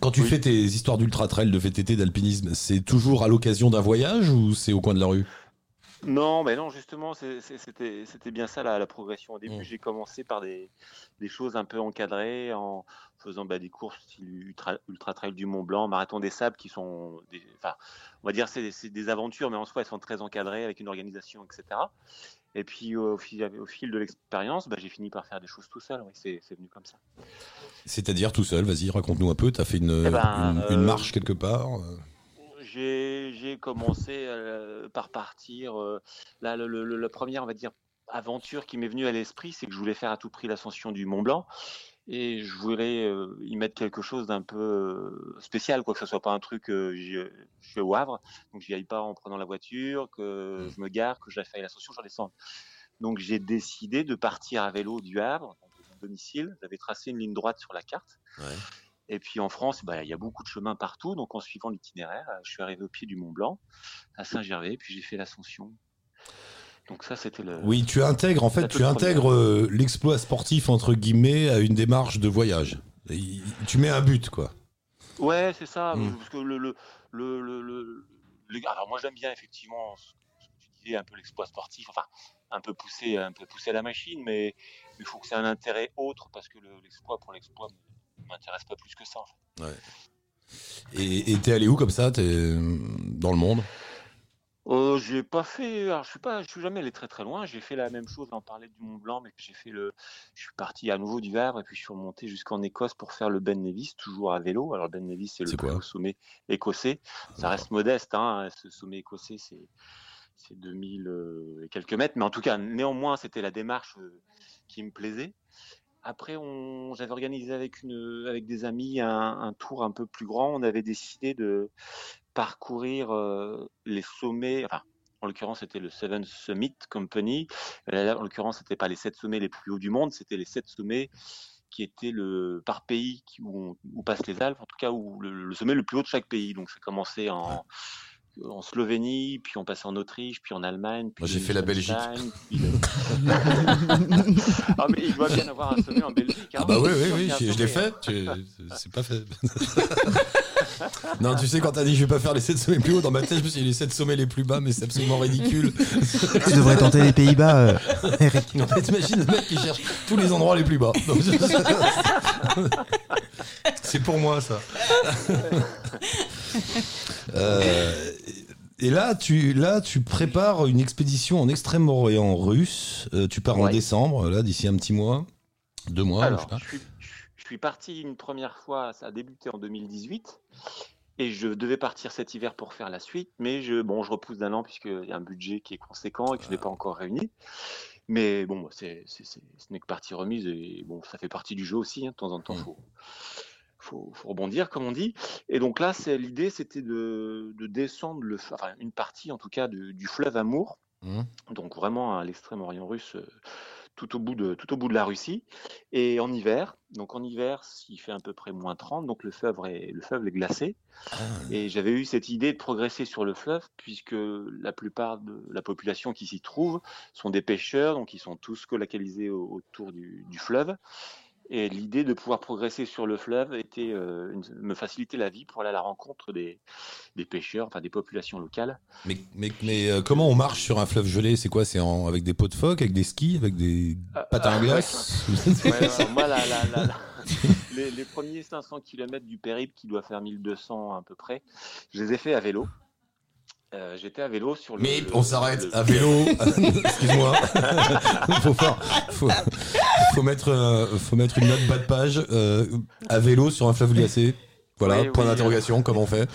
Quand tu Oui. fais tes histoires d'ultra trail, de VTT, d'alpinisme, c'est toujours à l'occasion d'un voyage ou c'est au coin de la rue? Non, mais non, justement, c'était bien ça la, la progression. Au début, Mm. j'ai commencé par des, des choses un peu encadrées, en faisant bah, des courses ultra, ultra trail du Mont Blanc, marathon des sables, qui sont, des, enfin, on va dire, c'est des aventures, mais en soi, elles sont très encadrées avec une organisation, etc. Et puis, au fil, au fil de l'expérience, bah, j'ai fini par faire des choses tout seul. Oui, c'est venu comme ça. C'est-à-dire tout seul, vas-y, raconte-nous un peu. T'as fait une, Eh ben, une, une euh, marche quelque part euh, J'ai commencé euh, par partir. euh, là, le, le- le- la première, on va dire, aventure qui m'est venue à l'esprit, c'est que je voulais faire à tout prix l'ascension du Mont Blanc. Et je voulais euh, y mettre quelque chose d'un peu spécial, quoi que ce soit pas un truc. je suis au Havre, donc j'y aille pas en prenant la voiture, que je me gare, que j'aille faire l'ascension, je redescends. Donc j'ai décidé de partir à vélo du Havre, donc de mon domicile. J'avais tracé une ligne droite sur la carte. Et puis en France, bah, il y a beaucoup de chemins partout. Donc en suivant l'itinéraire, euh, je suis arrivé au pied du Mont Blanc, à Saint-Gervais, puis j'ai fait l'ascension. Donc ça, c'était le. Oui, tu intègres en fait, tu intègres euh, l'exploit sportif entre guillemets à une démarche de voyage. Et tu mets un but quoi. Ouais, c'est ça. Mm. Parce que le, le, le, alors moi j'aime bien effectivement ce que tu disais, un peu l'exploit sportif, enfin un peu pousser, un peu pousser la machine, mais il faut que c'est un intérêt autre parce que le- l'exploit pour l'exploit m'intéresse pas plus que ça. En fait. Et et t'es allé où comme ça? T'es dans le monde? Euh, j'ai pas fait, alors je suis pas, je suis jamais allé très très loin. J'ai fait la même chose, on parlait du Mont Blanc, mais j'ai fait le, je suis parti à nouveau du Havre et puis je suis remonté jusqu'en Écosse pour faire le Ben Nevis, toujours à vélo. Alors le Ben Nevis c'est le plus haut sommet écossais. Ça reste modeste, hein, ce sommet écossais c'est c'est 2000 euh, et quelques mètres, mais en tout cas néanmoins c'était la démarche euh, qui me plaisait. Après, on, j'avais organisé avec une, avec des amis un, tour un peu plus grand. On avait décidé de parcourir euh, les sommets. En l'occurrence, c'était le Seven Summit Company. En l'occurrence, c'était pas les sept sommets les plus hauts du monde, c'était les sept sommets qui étaient le par pays où, on- passent les Alpes, en tout cas où le, le sommet le plus haut de chaque pays. Donc, ça commençait en en Slovénie, puis on passait en Autriche, puis en Allemagne. Puis Moi, j'ai fait la Belgique. Puis le- ah mais il doit bien avoir un sommet en Belgique. hein. Ah bah oui, oui, oui, je, je l'ai fait. hein. tu- C'est pas fait. non, tu sais, quand t'as dit je vais pas faire les 7 sommets plus hauts, dans ma tête, je me suis dit les 7 sommets les plus bas, mais c'est absolument ridicule. Tu devrais tenter les Pays-Bas, euh, Eric. En fait, t'imagines le mec qui cherche tous les endroits les plus bas. C'est pour moi, ça. Euh, et là tu, là, tu prépares une expédition en Extrême-Orient russe. Euh, tu pars en décembre, là, d'ici un petit mois. Deux mois, Alors, je sais pas. je suis, je suis parti une première fois, ça a débuté en 2018, et je devais partir cet hiver pour faire la suite, mais je, bon, je repousse d'un an puisqu'il y a un budget qui est conséquent et que je n'ai pas encore réuni. Mais bon, c'est, c'est- c'est- ce n'est que partie remise, et bon, ça fait partie du jeu aussi, hein, de temps en temps, Mm. faut, faut, faut rebondir, comme on dit. Et donc là, c'est, l'idée, c'était de, de descendre le, f- enfin, une partie, en tout cas, du, du fleuve Amour, Mhm. donc vraiment à l'extrême-orient russe, euh, tout au bout de tout au bout de la Russie, et en hiver. Donc en hiver, il fait à peu près moins 30, donc le fleuve est le fleuve est glacé. Ah. Et j'avais eu cette idée de progresser sur le fleuve, puisque la plupart de la population qui s'y trouve sont des pêcheurs, donc ils sont tous colocalisés au- autour du, du fleuve. Et l'idée de pouvoir progresser sur le fleuve était euh, une- me faciliter la vie pour aller à la rencontre des, des pêcheurs, enfin des populations locales. Mais, mais, mais, euh, comment on marche sur un fleuve gelé? C'est quoi? C'est avec des pots de phoque, avec des skis, avec des patins à glace? Ouais, moi, la- la- la- la- les, les premiers 500 km du périple, qui doit faire 1200 à peu près, je les ai fait à vélo. Euh, J'étais à vélo sur le. Mais on s'arrête le- à vélo. Excuse-moi. faut, faire- faut, faut mettre, euh, faut mettre une note bas de page euh, à vélo sur un fleuve glacé. Voilà, Oui, point oui, d'interrogation, comment on fait?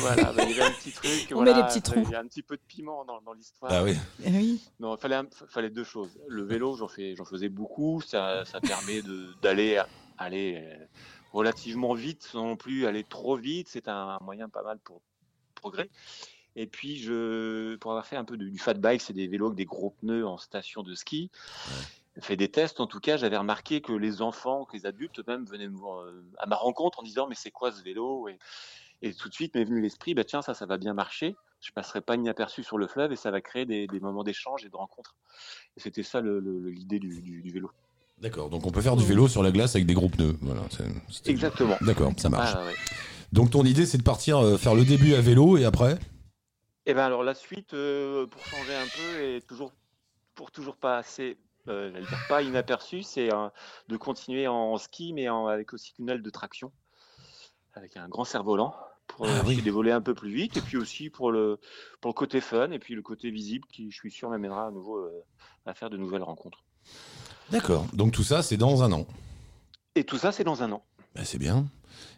Voilà, bah, il y avait un petit truc. On met des petits trous. Il y a un petit peu de piment dans, dans l'histoire. Ah oui. Eh oui. Non, il fallait, deux choses. Le vélo, j'en fais, j'en faisais beaucoup. Ça, ça permet de- d'aller aller euh, relativement vite, sans non plus aller trop vite. C'est un moyen pas mal pour progrès. Et puis, je, pour avoir fait un peu de- du fat bike, c'est des vélos avec des gros pneus en station de ski. Fait des tests, en tout cas, j'avais remarqué que les enfants, que les adultes même venaient me voir, euh, à ma rencontre en disant mais c'est quoi ce vélo? Et, et tout de suite m'est venu l'esprit, bah tiens ça ça va bien marcher, je passerai pas inaperçu sur le fleuve et ça va créer des, des moments d'échange et de rencontre. Et c'était ça l'idée du, du- du vélo. D'accord, donc on peut faire du vélo sur la glace avec des gros pneus. Voilà, Exactement. D'accord, ça marche. Ah, ouais. Donc ton idée c'est de partir euh, faire le début à vélo et après? Et ben alors la suite, euh, pour changer un peu et toujours pour toujours pas assez, euh, pas inaperçu, c'est euh, de continuer en ski mais en- avec aussi une aile de traction, avec un grand cerf-volant pour Ah euh, oui. d'évoluer un peu plus vite et puis aussi pour le pour le côté fun et puis le côté visible qui je suis sûr m'amènera à nouveau euh, à faire de nouvelles rencontres. D'accord, donc tout ça c'est dans un an. Et tout ça c'est dans un an. Bah, c'est bien.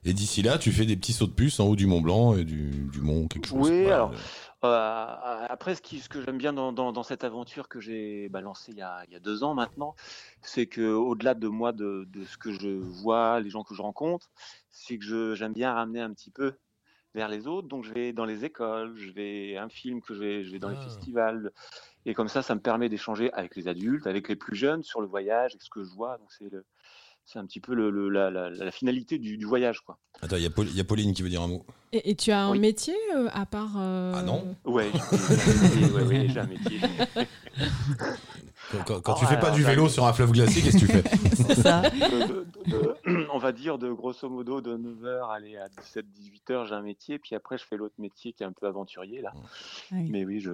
Et d'ici là, tu fais des petits sauts de puce en haut du Mont Blanc et du, du Mont quelque chose. Oui, alors, Euh, après, ce, qui, ce que j'aime bien dans, dans, dans cette aventure que j'ai bah, lancée il y, a, il y a deux ans maintenant, c'est que au-delà de moi, de, de ce que je vois, les gens que je rencontre, c'est que j'aime bien ramener un petit peu vers les autres. Donc, je vais dans les écoles, je vais un film que je vais, je vais dans les Ah. festivals, et comme ça, ça me permet d'échanger avec les adultes, avec les plus jeunes sur le voyage, et ce que je vois. Donc, c'est le- c'est un petit peu le, le- la, la- la finalité du, du voyage, quoi. Attends, il y, a y Pauline qui veut dire un mot. Et, et tu as un Oui. métier euh, à part. euh, Ah non Ouais, j'ai- j'ai un métier, ouais, ouais, j'ai un métier. Quand, quand- Oh, tu fais pas du vélo bah, sur un fleuve glacé, qu'est-ce que tu fais C'est ça. de- de- de- on va dire de grosso modo de 9h aller à 17-18h j'ai un métier puis après je fais l'autre métier qui est un peu aventurier là Ah oui. mais oui je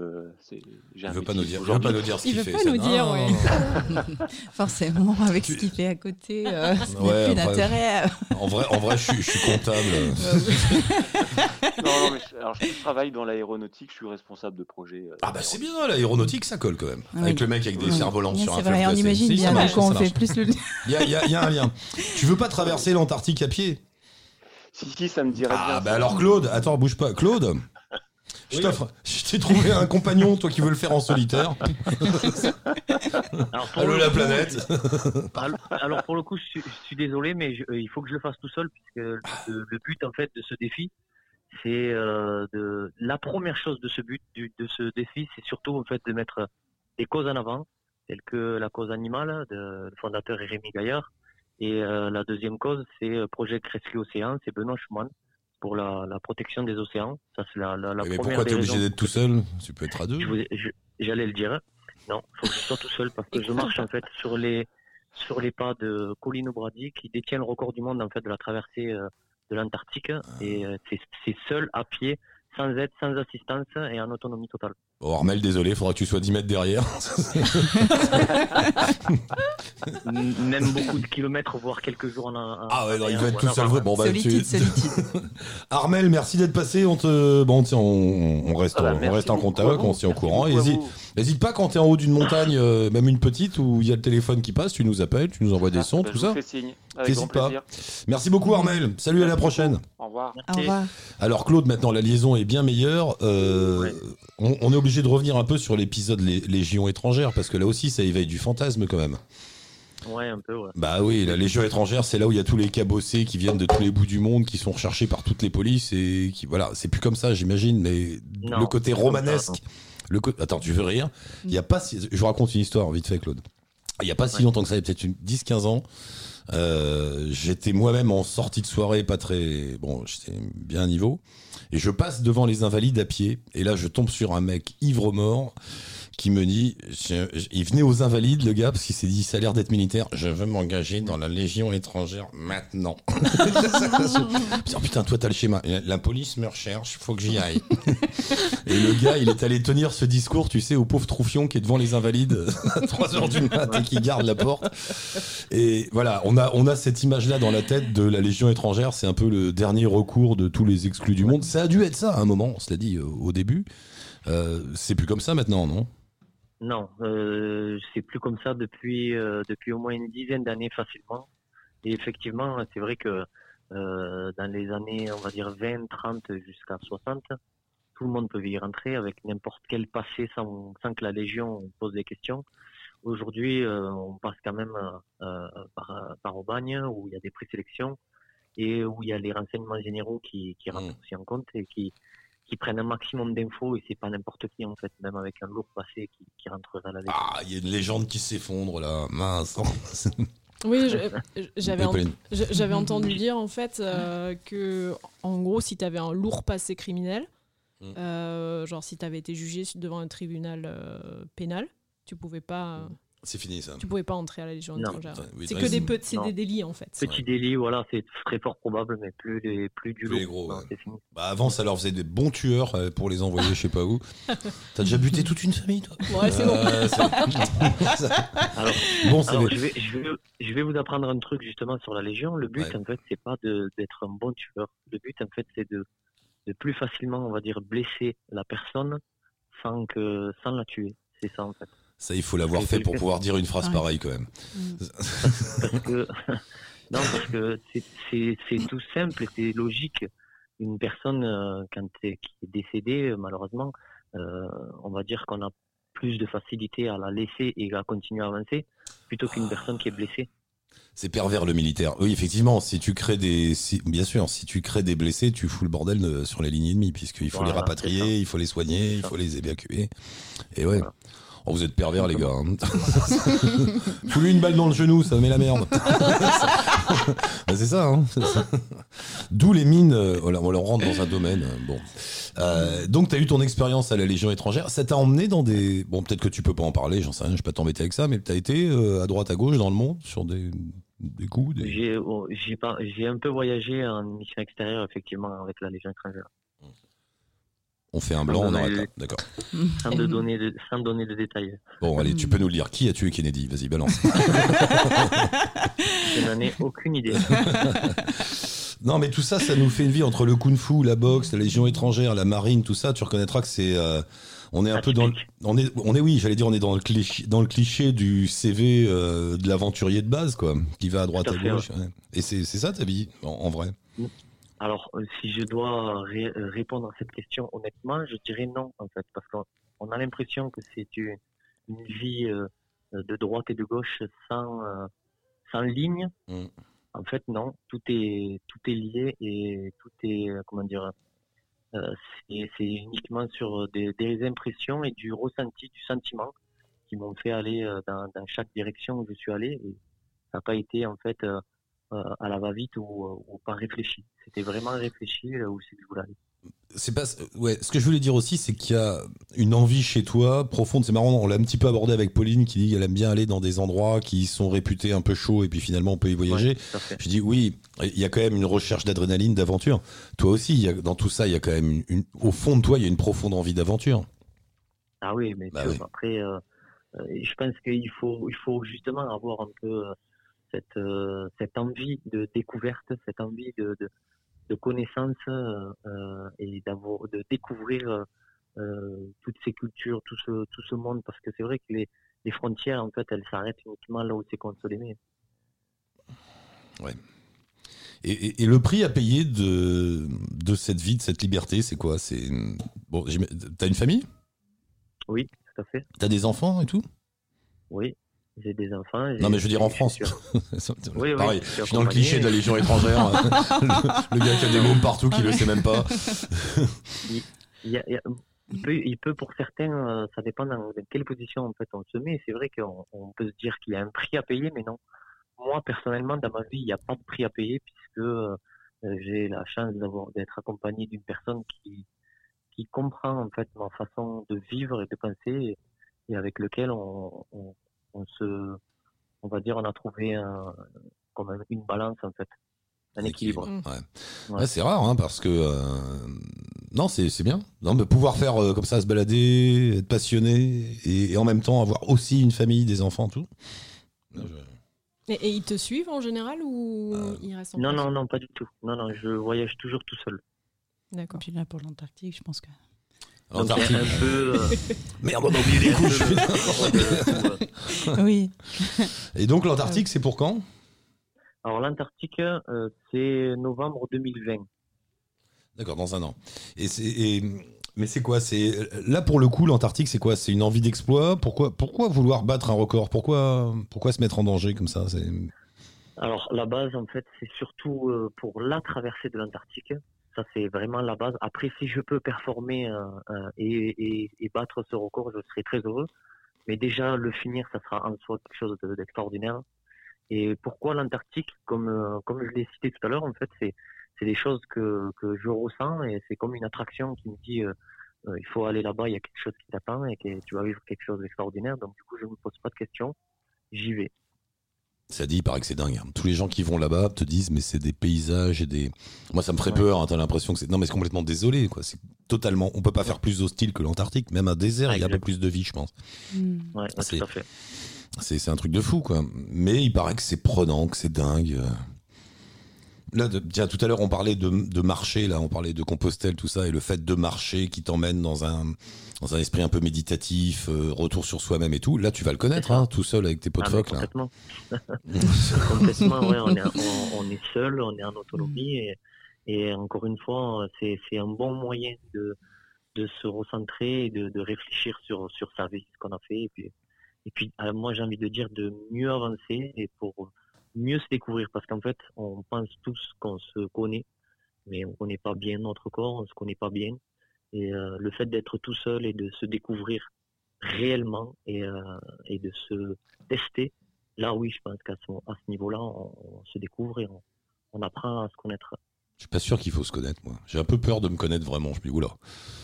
j'ai Il un veut pas nous dire, il veut pas nous dire ce Il qu'il veut fait. pas ça. nous dire, non. Forcément, avec Tu- ce qu'il fait à côté, euh, ça n'a Ouais, plus d'intérêt. En vrai, en vrai, je suis, je suis comptable. non, non, mais je, alors, je travaille dans l'aéronautique je suis responsable de projet euh, Ah bah c'est bien, l'aéronautique, ça colle quand même. Oui. Avec le mec avec des Cerfs-volants sur un C'est fleuve vrai, on glacé. imagine Si, ça bien. marche, Donc on ça fait plus le. Il y a, il y a- il y a un lien. Tu veux pas traverser l'Antarctique à pied? Si si ça me dirait Ah bien bah alors Claude, attends, bouge pas. Claude? Je t'offre, je t'ai trouvé un compagnon, toi qui veux le faire en solitaire. Alors, pour Allô le la coup, planète. Alors, alors, pour le coup, je suis, je suis désolé, mais je- euh, il faut que je le fasse tout seul, puisque le, le but en fait de ce défi, c'est euh, de la première chose de ce but, du- de ce défi, c'est surtout en fait de mettre des causes en avant, telles que la cause animale de le fondateur est Rémi Gaillard, et euh, la deuxième cause, c'est euh, Projet Rescue Océan, c'est Benoît Schumann pour la, la protection des océans. Ça c'est la, la, la mais première pourquoi t'es obligé d'être tout seul Tu peux être à deux. J'allais le dire. Non, faut que je sois tout seul parce que je marche en fait sur les sur les pas de Colin O'Brady qui détient le record du monde en fait de la traversée euh, de l'Antarctique et euh, c'est c'est seul à pied, sans aide, sans assistance et en autonomie totale. Bon, Armel, désolé, faudra que tu sois 10 mètres derrière. Même beaucoup de kilomètres, voire quelques jours en. en- Ah ouais, non, il va être tout seul. Bon, bah, solitude, tu- solitude. Armel, merci d'être passé. On te, bon, tiens, on, on reste, Ah bah, on merci reste en beaucoup contact, on se tient au courant. beaucoup à Hésite, vous. hésite pas quand t'es en haut d'une montagne, euh, même une petite, où il y a le téléphone qui passe, tu nous appelles, tu nous envoies des Ah, sons, bah, tout ça. grand pas. Merci beaucoup, Armel. Salut, à la prochaine. au revoir Au Merci. revoir. Alors, Claude, maintenant, la liaison est bien meilleure. Euh, on, on est obligé de revenir un peu sur l'épisode Lé- Légion étrangère, parce que là aussi, ça éveille du fantasme quand même. Ouais, un peu, ouais. Bah oui, la Légion étrangère, c'est là où il y a tous les cabossés qui viennent de tous les bouts du monde, qui sont recherchés par toutes les polices et qui voilà, c'est plus comme ça, j'imagine, mais Non, le côté ça, romanesque. le co- Attends, tu veux rire? Il y a pas si... je vous raconte une histoire vite fait Claude. Il y a pas si Ouais. longtemps que ça, il y a peut-être une 10-15 ans. Euh, j'étais moi-même en sortie de soirée, pas très bon, j'étais bien niveau, et je passe devant les invalides à pied, et là je tombe sur un mec ivre mort qui me dit, je- je- il venait aux invalides, le gars, parce qu'il s'est dit, ça a l'air d'être militaire, je veux m'engager dans la Légion étrangère maintenant. oh, putain, toi, t'as le schéma. La police me recherche, faut que j'y aille. Et le gars, il est allé tenir ce discours, tu sais, au pauvre Troufion qui est devant les invalides à 3h du mat et qui garde la porte. Et voilà, on a, on a cette image-là dans la tête de la Légion étrangère, c'est un peu le dernier recours de tous les exclus du monde. Ça a dû être ça à un moment, cela dit, euh, au début. Euh, c'est plus comme ça maintenant, non? Non, euh, c'est plus comme ça depuis euh, depuis au moins une dizaine d'années facilement. Et effectivement, c'est vrai que euh, dans les années, on va dire 20, 30 jusqu'à 60, tout le monde peut y rentrer avec n'importe quel passé sans, sans que la Légion pose des questions. Aujourd'hui, euh, on passe quand même par, par Aubagne où il y a des présélections et où il y a les renseignements généraux qui, qui rentrent Mm. aussi en compte et qui, qui prennent un maximum d'infos et c'est pas n'importe qui en fait, même avec un lourd passé qui, qui rentre dans la Légion. Ah, il y a une légende qui s'effondre là, mince. Oui, j'avais en- entendu dire en fait euh, que, en gros, si tu avais un lourd passé criminel, Mm. euh, genre si tu avais été jugé devant un tribunal euh, pénal, tu pouvais pas, C'est fini ça. tu pouvais pas entrer à la Légion étrangère. Oui, C'est que des, raison. pe- c'est Non. des délits en fait. Petit délit, voilà, c'est très fort probable, mais plus, les, plus du Plus les gros, Non, ouais. c'est fini. Bah avant, ça leur faisait des bons tueurs euh, pour les envoyer je sais pas où. T'as déjà buté toute une famille, toi? Ouais, c'est bon. Euh, c'est- Alors, bon, alors je, vais, je, vais, je vais vous apprendre un truc justement sur la Légion. Le but, Ouais. en fait, c'est pas de- d'être un bon tueur. Le but, en fait, c'est de, de plus facilement, on va dire, blesser la personne sans, que, sans la tuer. C'est ça, en fait. Ça, il faut l'avoir fait pour pouvoir dire une phrase Ouais. pareille quand même. Parce que, non, parce que c'est- tout simple et c'est logique. Une personne, euh, quand elle- qui est décédée, euh, malheureusement, euh, on va dire qu'on a plus de facilité à la laisser et à continuer à avancer plutôt qu'une personne qui est blessée. C'est pervers le militaire. Oui, effectivement, si tu crées des, si- bien sûr, si tu crées des blessés, tu fous le bordel de- sur les lignes ennemies, puisqu'il faut les Voilà, rapatrier, il faut les soigner, il faut les évacuer. Et ouais. Voilà. Oh, vous êtes pervers, les gars. hein. Fous-lui une balle dans le genou, ça met la merde. Bah, c'est ça, hein, c'est ça. D'où les mines. euh, voilà, on leur rentre dans un domaine. euh, Bon. Euh, donc, tu as eu ton expérience à la Légion étrangère. Ça t'a emmené dans des. Bon, peut-être que tu peux pas en parler, j'en sais rien, je vais pas t'embêter avec ça, mais tu as été euh, à droite, à gauche dans le monde sur des, des coups. Des... J'ai oh, j'ai pas- j'ai un peu voyagé en mission extérieure, effectivement, avec la Légion étrangère. On fait un blanc, on Ouais. arrête là. D'accord. Sans, de donner de, sans donner de détails. Bon, allez, tu peux nous le dire. Qui a tué Kennedy? Vas-y, balance. Je n'en ai aucune idée. Non, mais tout ça, ça nous fait une vie entre le kung-fu, la boxe, la légion étrangère, la marine, tout ça. Tu reconnaîtras que c'est, euh, on est un peu dans, le, on est, on est oui, j'allais dire, on est dans le cliché, dans le cliché du CV euh, de l'aventurier de base, quoi, qui va à droite, à, fait, gauche. ouais. Et c'est, c'est ça ta vie, en, en vrai? Alors, euh, si je dois ré- euh, répondre à cette question honnêtement, je dirais non, en fait, parce qu'on on a l'impression que c'est une, une vie euh, de droite et de gauche sans, euh, sans ligne. Mm. En fait, non, tout est, tout est lié et tout est, comment dire, euh, c'est uniquement sur des, des impressions et du ressenti, du sentiment qui m'ont fait aller dans, dans chaque direction où je suis allé. Et ça n'a pas été, en fait, à la va-vite ou, ou pas réfléchi. C'était vraiment réfléchi là où c'est que je voulais aller. C'est pas, ouais. Ce que je voulais dire aussi, c'est qu'il y a une envie chez toi profonde. C'est marrant, on l'a un petit peu abordé avec Pauline qui dit qu'elle aime bien aller dans des endroits qui sont réputés un peu chauds et puis finalement on peut y voyager. Ouais. Je dis oui, il y a quand même une recherche d'adrénaline, d'aventure. Toi aussi, il y a, dans tout ça, il y a quand même une, une- au fond de toi, il y a une profonde envie d'aventure. Ah oui, mais Bah oui. après, euh, euh, je pense qu'il faut, il faut justement avoir un peu euh, cette, euh, cette envie de découverte, cette envie de, de, de connaissance euh, euh, et d'avoir, de découvrir toutes ces cultures, tout ce, tout ce monde, parce que c'est vrai que les, les frontières, en fait, elles s'arrêtent uniquement là où c'est met. Ouais. Et, et- et le prix à payer de, de cette vie, de cette liberté, c'est quoi? C'est bon. T'as une famille? Oui, tout à fait. T'as des enfants et tout? Oui, j'ai des enfants. Non, mais je veux dire en France. Pareil, Oui, oui, je je suis suis dans le cliché de la Légion étrangère. le, le gars qui a des mômes partout qui le sait même pas. Il, y a- il y a- il peut, il peut pour certains, euh, ça dépend dans, dans quelle position en fait on se met. C'est vrai qu'on on peut se dire qu'il y a un prix à payer, mais non. Moi personnellement, dans ma vie, il n'y a pas de prix à payer puisque euh, j'ai la chance d'être accompagné d'une personne qui qui comprend en fait ma façon de vivre et de penser et, et avec lequel on, on, on se, on va dire, on a trouvé un, comme un- une balance en fait, un équilibre. Ouais. Ouais, c'est rare, hein, parce que euh, non, c'est c'est bien. Non, mais pouvoir faire euh, comme ça, se balader, être passionné et, et en même temps avoir aussi une famille, des enfants, tout. Et, et ils te suivent en général ou ils restent en Non, France? non, non, pas du tout. Non, non, je voyage toujours tout seul. D'accord. Puis là, pour l'Antarctique, je pense que. L'Antarctique. un peu, euh, Merde, on a oublié les couches. oui. Et donc l'Antarctique, c'est pour quand? Alors l'Antarctique, euh, c'est novembre 2020. D'accord, dans un an. Et c'est, et- mais c'est quoi? C'est là pour le coup, l'Antarctique, c'est quoi? C'est une envie d'exploit? Pourquoi, pourquoi vouloir battre un record? Pourquoi, pourquoi se mettre en danger comme ça? C'est Alors la base, en fait, c'est surtout euh, pour la traversée de l'Antarctique. Ça, c'est vraiment la base. Après, si je peux performer euh, euh, et, battre ce record, je serai très heureux. Mais déjà, le finir, ça sera en soi quelque chose de- d'extraordinaire. Et pourquoi l'Antarctique? Comme euh, comme je l'ai cité tout à l'heure, en fait, c'est des choses que que je ressens et c'est comme une attraction qui me dit il faut aller là-bas, il y a quelque chose qui t'attend et que tu vas vivre quelque chose d'extraordinaire. Donc du coup, je me pose pas de questions, j'y vais. Ça dit, il paraît que c'est dingue. hein. Tous les gens qui vont là-bas te disent, mais c'est des paysages et des. Moi, ça me ferait Ouais. peur. hein, T'as l'impression que c'est. Non, mais c'est complètement désolé. Quoi. C'est totalement. On peut pas faire plus hostile que l'Antarctique. Même un désert, il y a un peu plus de vie, je pense. Ouais, Ah, c'est- tout à fait. C'est c'est un truc de fou, quoi. Mais il paraît que c'est prenant, que c'est dingue. Là, de- tiens, tout à l'heure, on parlait de, de marcher, là, on parlait de Compostelle, tout ça, et le fait de marcher qui t'emmène dans un, dans un esprit un peu méditatif, euh, retour sur soi-même et tout. Là, tu vas le connaître, hein, tout seul avec tes potes Ah, phoques, là. complètement. complètement, ouais, on est, on, on est seul, on est en autonomie et, et encore une fois, c'est, c'est un bon moyen de, de se recentrer et de, de réfléchir sur, sur sa vie, ce qu'on a fait. Et puis, et puis euh, moi, j'ai envie de dire de mieux avancer et pour mieux se découvrir parce qu'en fait, on pense tous qu'on se connaît, mais on connaît pas bien notre corps, on se connaît pas bien. Et euh, le fait d'être tout seul et de se découvrir réellement et, euh, et de se tester. Là, oui, je pense qu'à ce, niveau-là, on, se découvre et on apprend à se connaître. Je suis pas sûr qu'il faut se connaître, moi. J'ai un peu peur de me connaître vraiment. Je me dis, oula.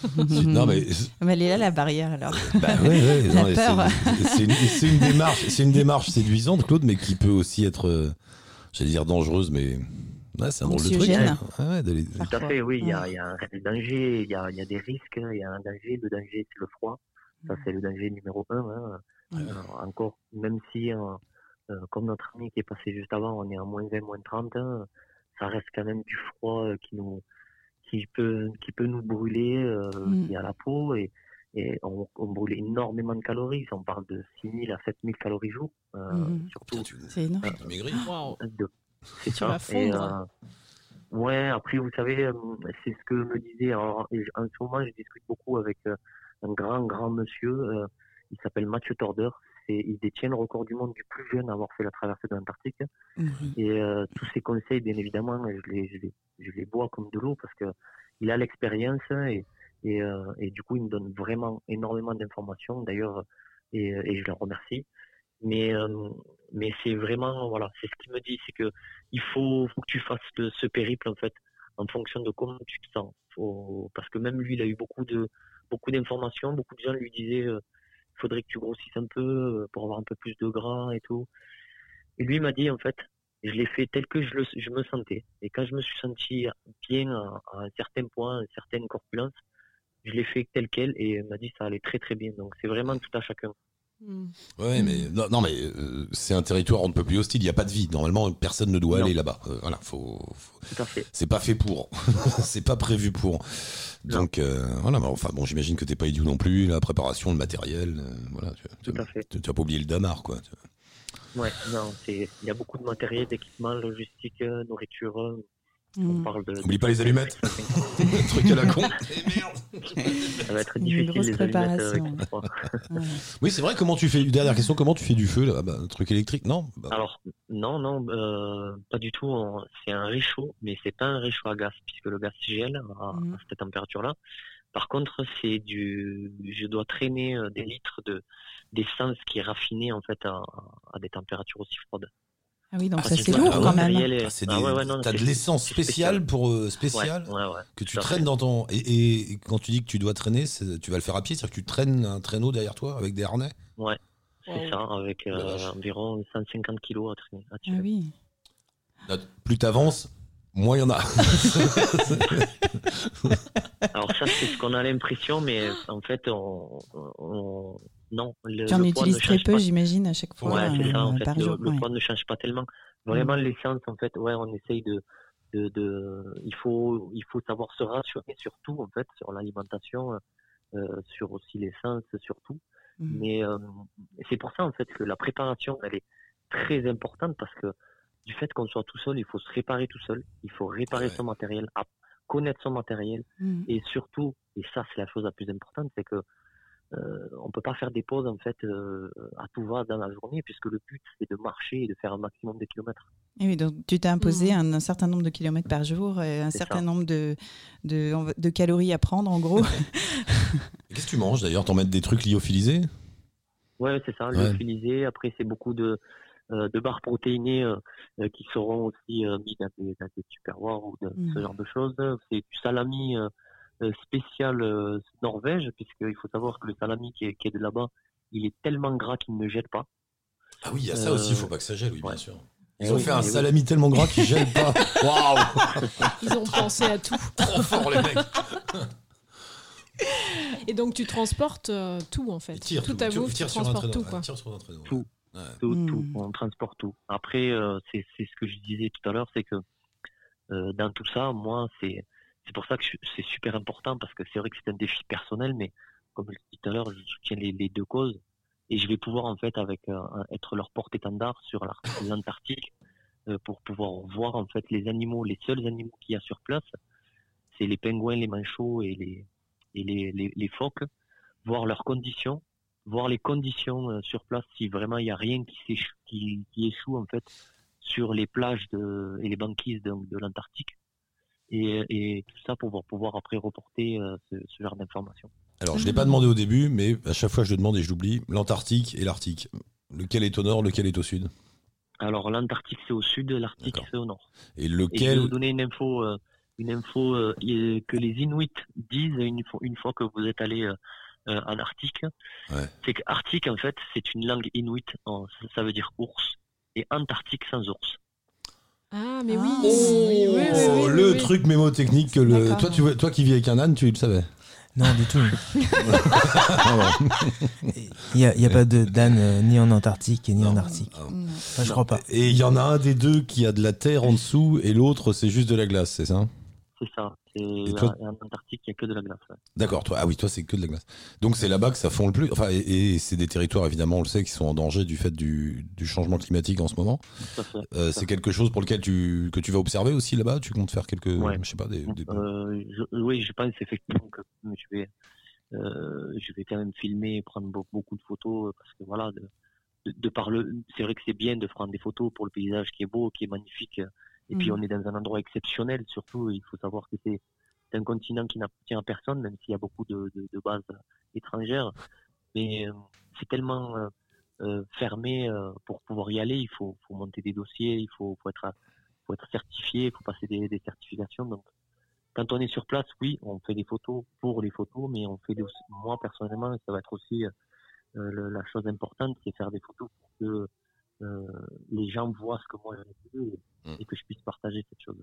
Non, mais. Mais elle est là la barrière alors. Bah ouais, ouais, La non, mais peur. c'est- une, démarche, c'est une démarche séduisante, Claude, mais qui peut aussi être, euh, j'allais dire dangereuse, mais ouais, c'est un drôle de truc. Hein. Ouais, ouais, Tout à fait, oui, il y a, Ouais. il y a un réel danger, il y a, il y a des risques, il y a un danger. Le danger, c'est le froid. Ça, c'est le danger numéro un. hein. Alors, encore, même si, euh, euh, comme notre ami qui est passé juste avant, on est à moins 20, moins 30, hein, ça reste quand même du froid euh, qui nous, qui peut, qui peut nous brûler, euh, Mm. qui à la peau et, et on, on brûle énormément de calories. On parle de 6000 à 7000 calories jour, euh, Mhm. surtout. C'est énorme. de- C'est ça. Et, euh, ouais, après, vous savez, euh, c'est ce que me disait. Alors, en ce moment, je discute beaucoup avec euh, un grand, grand monsieur. euh, il s'appelle Mathieu Torder. Il détient le record du monde du plus jeune à avoir fait la traversée de l'Antarctique. Et euh, tous ses conseils, bien évidemment, je les, je les, je les bois comme de l'eau parce que il a l'expérience et, et, euh, et du coup, il me donne vraiment énormément d'informations. D'ailleurs, et, et je le remercie. Mais, euh, mais c'est vraiment, voilà, c'est ce qu'il me dit, c'est que il faut, faut que tu fasses le- ce périple en fait, en fonction de comment tu te sens. Faut, parce que même lui, il a eu beaucoup de, beaucoup d'informations. Beaucoup de gens lui disaient, faudrait que tu grossisses un peu euh, pour avoir un peu plus de gras et tout. Et lui m'a dit en fait, je l'ai fait tel que je, le, je me sentais. Et quand je me suis senti bien à, à un certain point, à une certaine corpulence, je l'ai fait tel quel et il m'a dit ça allait très très bien. Donc c'est vraiment tout à chacun. Hmm. Ouais, mais non, non, mais euh, c'est un territoire on ne peut plus hostile. Il n'y a pas de vie. Normalement, personne ne doit Non. aller là-bas. Euh, voilà, faut, faut- c'est pas fait pour. c'est pas prévu pour. Donc euh, voilà, mais enfin bon, j'imagine que t'es pas idiot non plus. La préparation, le matériel, voilà. Tu, Tout à fait. tu, tu vas pas oublier le damar, quoi. Ouais, non, il y a beaucoup de matériel, d'équipement, logistique, nourriture. Euh, On Mhm. parle de. Oublie pas les allumettes. truc à la con. Merde. Ça va être Une difficile grosse allumettes. euh, préparation. le. Ouais. Oui, c'est vrai. Comment tu fais Dernière question. Comment tu fais du feu là bah, Un truc électrique Non? Bah, Alors, non, non, euh, pas du tout. C'est un réchaud, mais c'est pas un réchaud à gaz, puisque le gaz gèle à, à cette température-là. Par contre, c'est du, je dois traîner euh, des litres de d'essence qui est raffinée en fait à, à des températures aussi froides. Ah oui, donc Ah, ça c'est lourd ah quand même. ah, c'est ah ouais, ouais, T'as de l'essence spéciale pour euh, Ouais, spéciale ouais, ouais. que tu traînes dans ton et, et- et quand tu dis que tu dois traîner, tu vas le faire à pied, c'est-à-dire que tu traînes un traîneau derrière toi avec des harnais? Ouais, c'est ça, avec euh, environ 150 kilos à traîner. à Ah oui. Là, Plus t'avances, moins il y en a. Alors ça, c'est ce qu'on a l'impression, mais en fait, on, on- non. Le, Tu en le poids ne utilises très change peu, pas. j'imagine, à chaque fois Ouais, c'est ça, en euh, fait. par Le, jour. le ouais. poids ne change pas tellement. Vraiment, l'essence, en fait, ouais, on essaye de, de, de, il faut, il faut savoir se rassurer sur tout, en fait, sur l'alimentation, euh, sur aussi l'essence, sur tout. Mhm. Mais euh, c'est pour ça, en fait, que la préparation, elle est très importante parce que du fait qu'on soit tout seul, il faut se réparer tout seul. Il faut réparer Ouais. son matériel, à- connaître son matériel. Mhm. Et surtout, et ça, c'est la chose la plus importante, c'est que euh, on peut pas faire des pauses en fait euh, à tout va dans la journée, puisque le but c'est de marcher et de faire un maximum de kilomètres. Et oui, donc tu t'es imposé Mhm. un, un certain nombre de kilomètres par jour, et un certain ça. nombre de, de, de calories à prendre, en gros. Qu'est-ce que tu manges d'ailleurs? T'en mets des trucs lyophilisés? Ouais, c'est ça, Ouais. lyophilisé. Après, c'est beaucoup de, euh, de barres protéinées euh, euh, qui seront aussi euh, mis dans des, dans des ou de, Mhm. ce genre de choses. C'est du salami euh, euh, spécial euh, Norvège, puisqu'il faut savoir que le salami qui est, qui est de là-bas, il est tellement gras qu'il ne gèle pas. Ah oui, il y a ça Euh, aussi, il faut pas que ça gèle, oui, bien sûr. Eh Ils ont oui, fait un oui. salami tellement gras qu'il gèle pas. Waouh Ils ont pensé à tout. Trop fort les mecs Et donc tu transportes euh, tout en fait. Tirent tout tout, à tu- vous, tu un transportes tout quoi. tirent sur. Tout. Ouais. Tout, Mm. tout, on transporte tout. Après, euh, c'est c'est ce que je disais tout à l'heure, c'est que euh, dans tout ça, moi, c'est c'est pour ça que c'est super important parce que c'est vrai que c'est un défi personnel, mais comme je l'ai dit tout à l'heure, je soutiens les, deux causes et je vais pouvoir en fait avec euh, être leur porte-étendard sur l'Antarctique euh, pour pouvoir voir en fait les animaux, les seuls animaux qu'il y a sur place, c'est les pingouins, les manchots et les et les, les, les phoques, voir leurs conditions voir les conditions euh, sur place si vraiment il n'y a rien qui, qui, qui échoue en fait sur les plages et les banquises de l'Antarctique et, et tout ça pour pouvoir, après reporter euh, ce, ce genre d'informations. Alors, je l'ai pas demandé au début, mais à chaque fois je le demande et je l'oublie. L'Antarctique et l'Arctique. Lequel est au nord, lequel est au sud? Alors l'Antarctique c'est au sud, l'Arctique c'est au nord. Et Et je vais lequel vous donner une info, euh, une info euh, que les Inuits disent une fois, une fois que vous êtes allé euh, en Arctique. Ouais. C'est que Arctique en fait c'est une langue Inuit, en- ça- ça veut dire ours, et Antarctique sans ours. Ah, mais Ah. oui. Oh, oui, oui, oui, Oh, oui, le oui. truc mémotechnique que le. Toi, tu, vois- toi qui vis avec un âne, tu le savais. Non, du tout. Il n'y a, il y a pas de d'âne euh, ni en Antarctique et ni Non. en Arctique. Ah. Enfin, je crois pas. Et il y en a un des deux qui a de la terre en dessous et l'autre c'est juste de la glace, c'est ça? C'est ça. Toi- en Antarctique il n'y a que de la glace. ouais. D'accord, toi, ah oui, toi c'est que de la glace. Donc c'est là-bas que ça fond le plus. Enfin, et, et c'est des territoires évidemment, on le sait, qui sont en danger du fait du, du changement climatique en ce moment. Euh, c'est quelque chose pour lequel tu que tu vas observer aussi là-bas? Tu comptes faire quelques, Ouais. je sais pas, des. des- Euh, je- oui, je pense effectivement que je vais, euh, je vais quand même filmer et prendre beau- beaucoup de photos parce que voilà, de, de, de par le, c'est vrai que c'est bien de prendre des photos pour le paysage qui est beau, qui est magnifique. Et puis Mhm. on est dans un endroit exceptionnel, surtout. Il faut savoir que c'est un continent qui n'appartient à personne, même s'il y a beaucoup de, de, de bases étrangères. Mais euh, c'est tellement euh, euh, fermé pour pouvoir y aller. Il faut, faut monter des dossiers, il faut, faut être, faut être certifié, il faut passer des, des certifications. Donc quand on est sur place, oui, on fait des photos pour les photos, mais on fait des, moi personnellement, ça va être aussi le- la chose importante, c'est faire des photos pour que les gens voient ce que moi j'ai fait et, Mm. et que je puisse partager cette chose.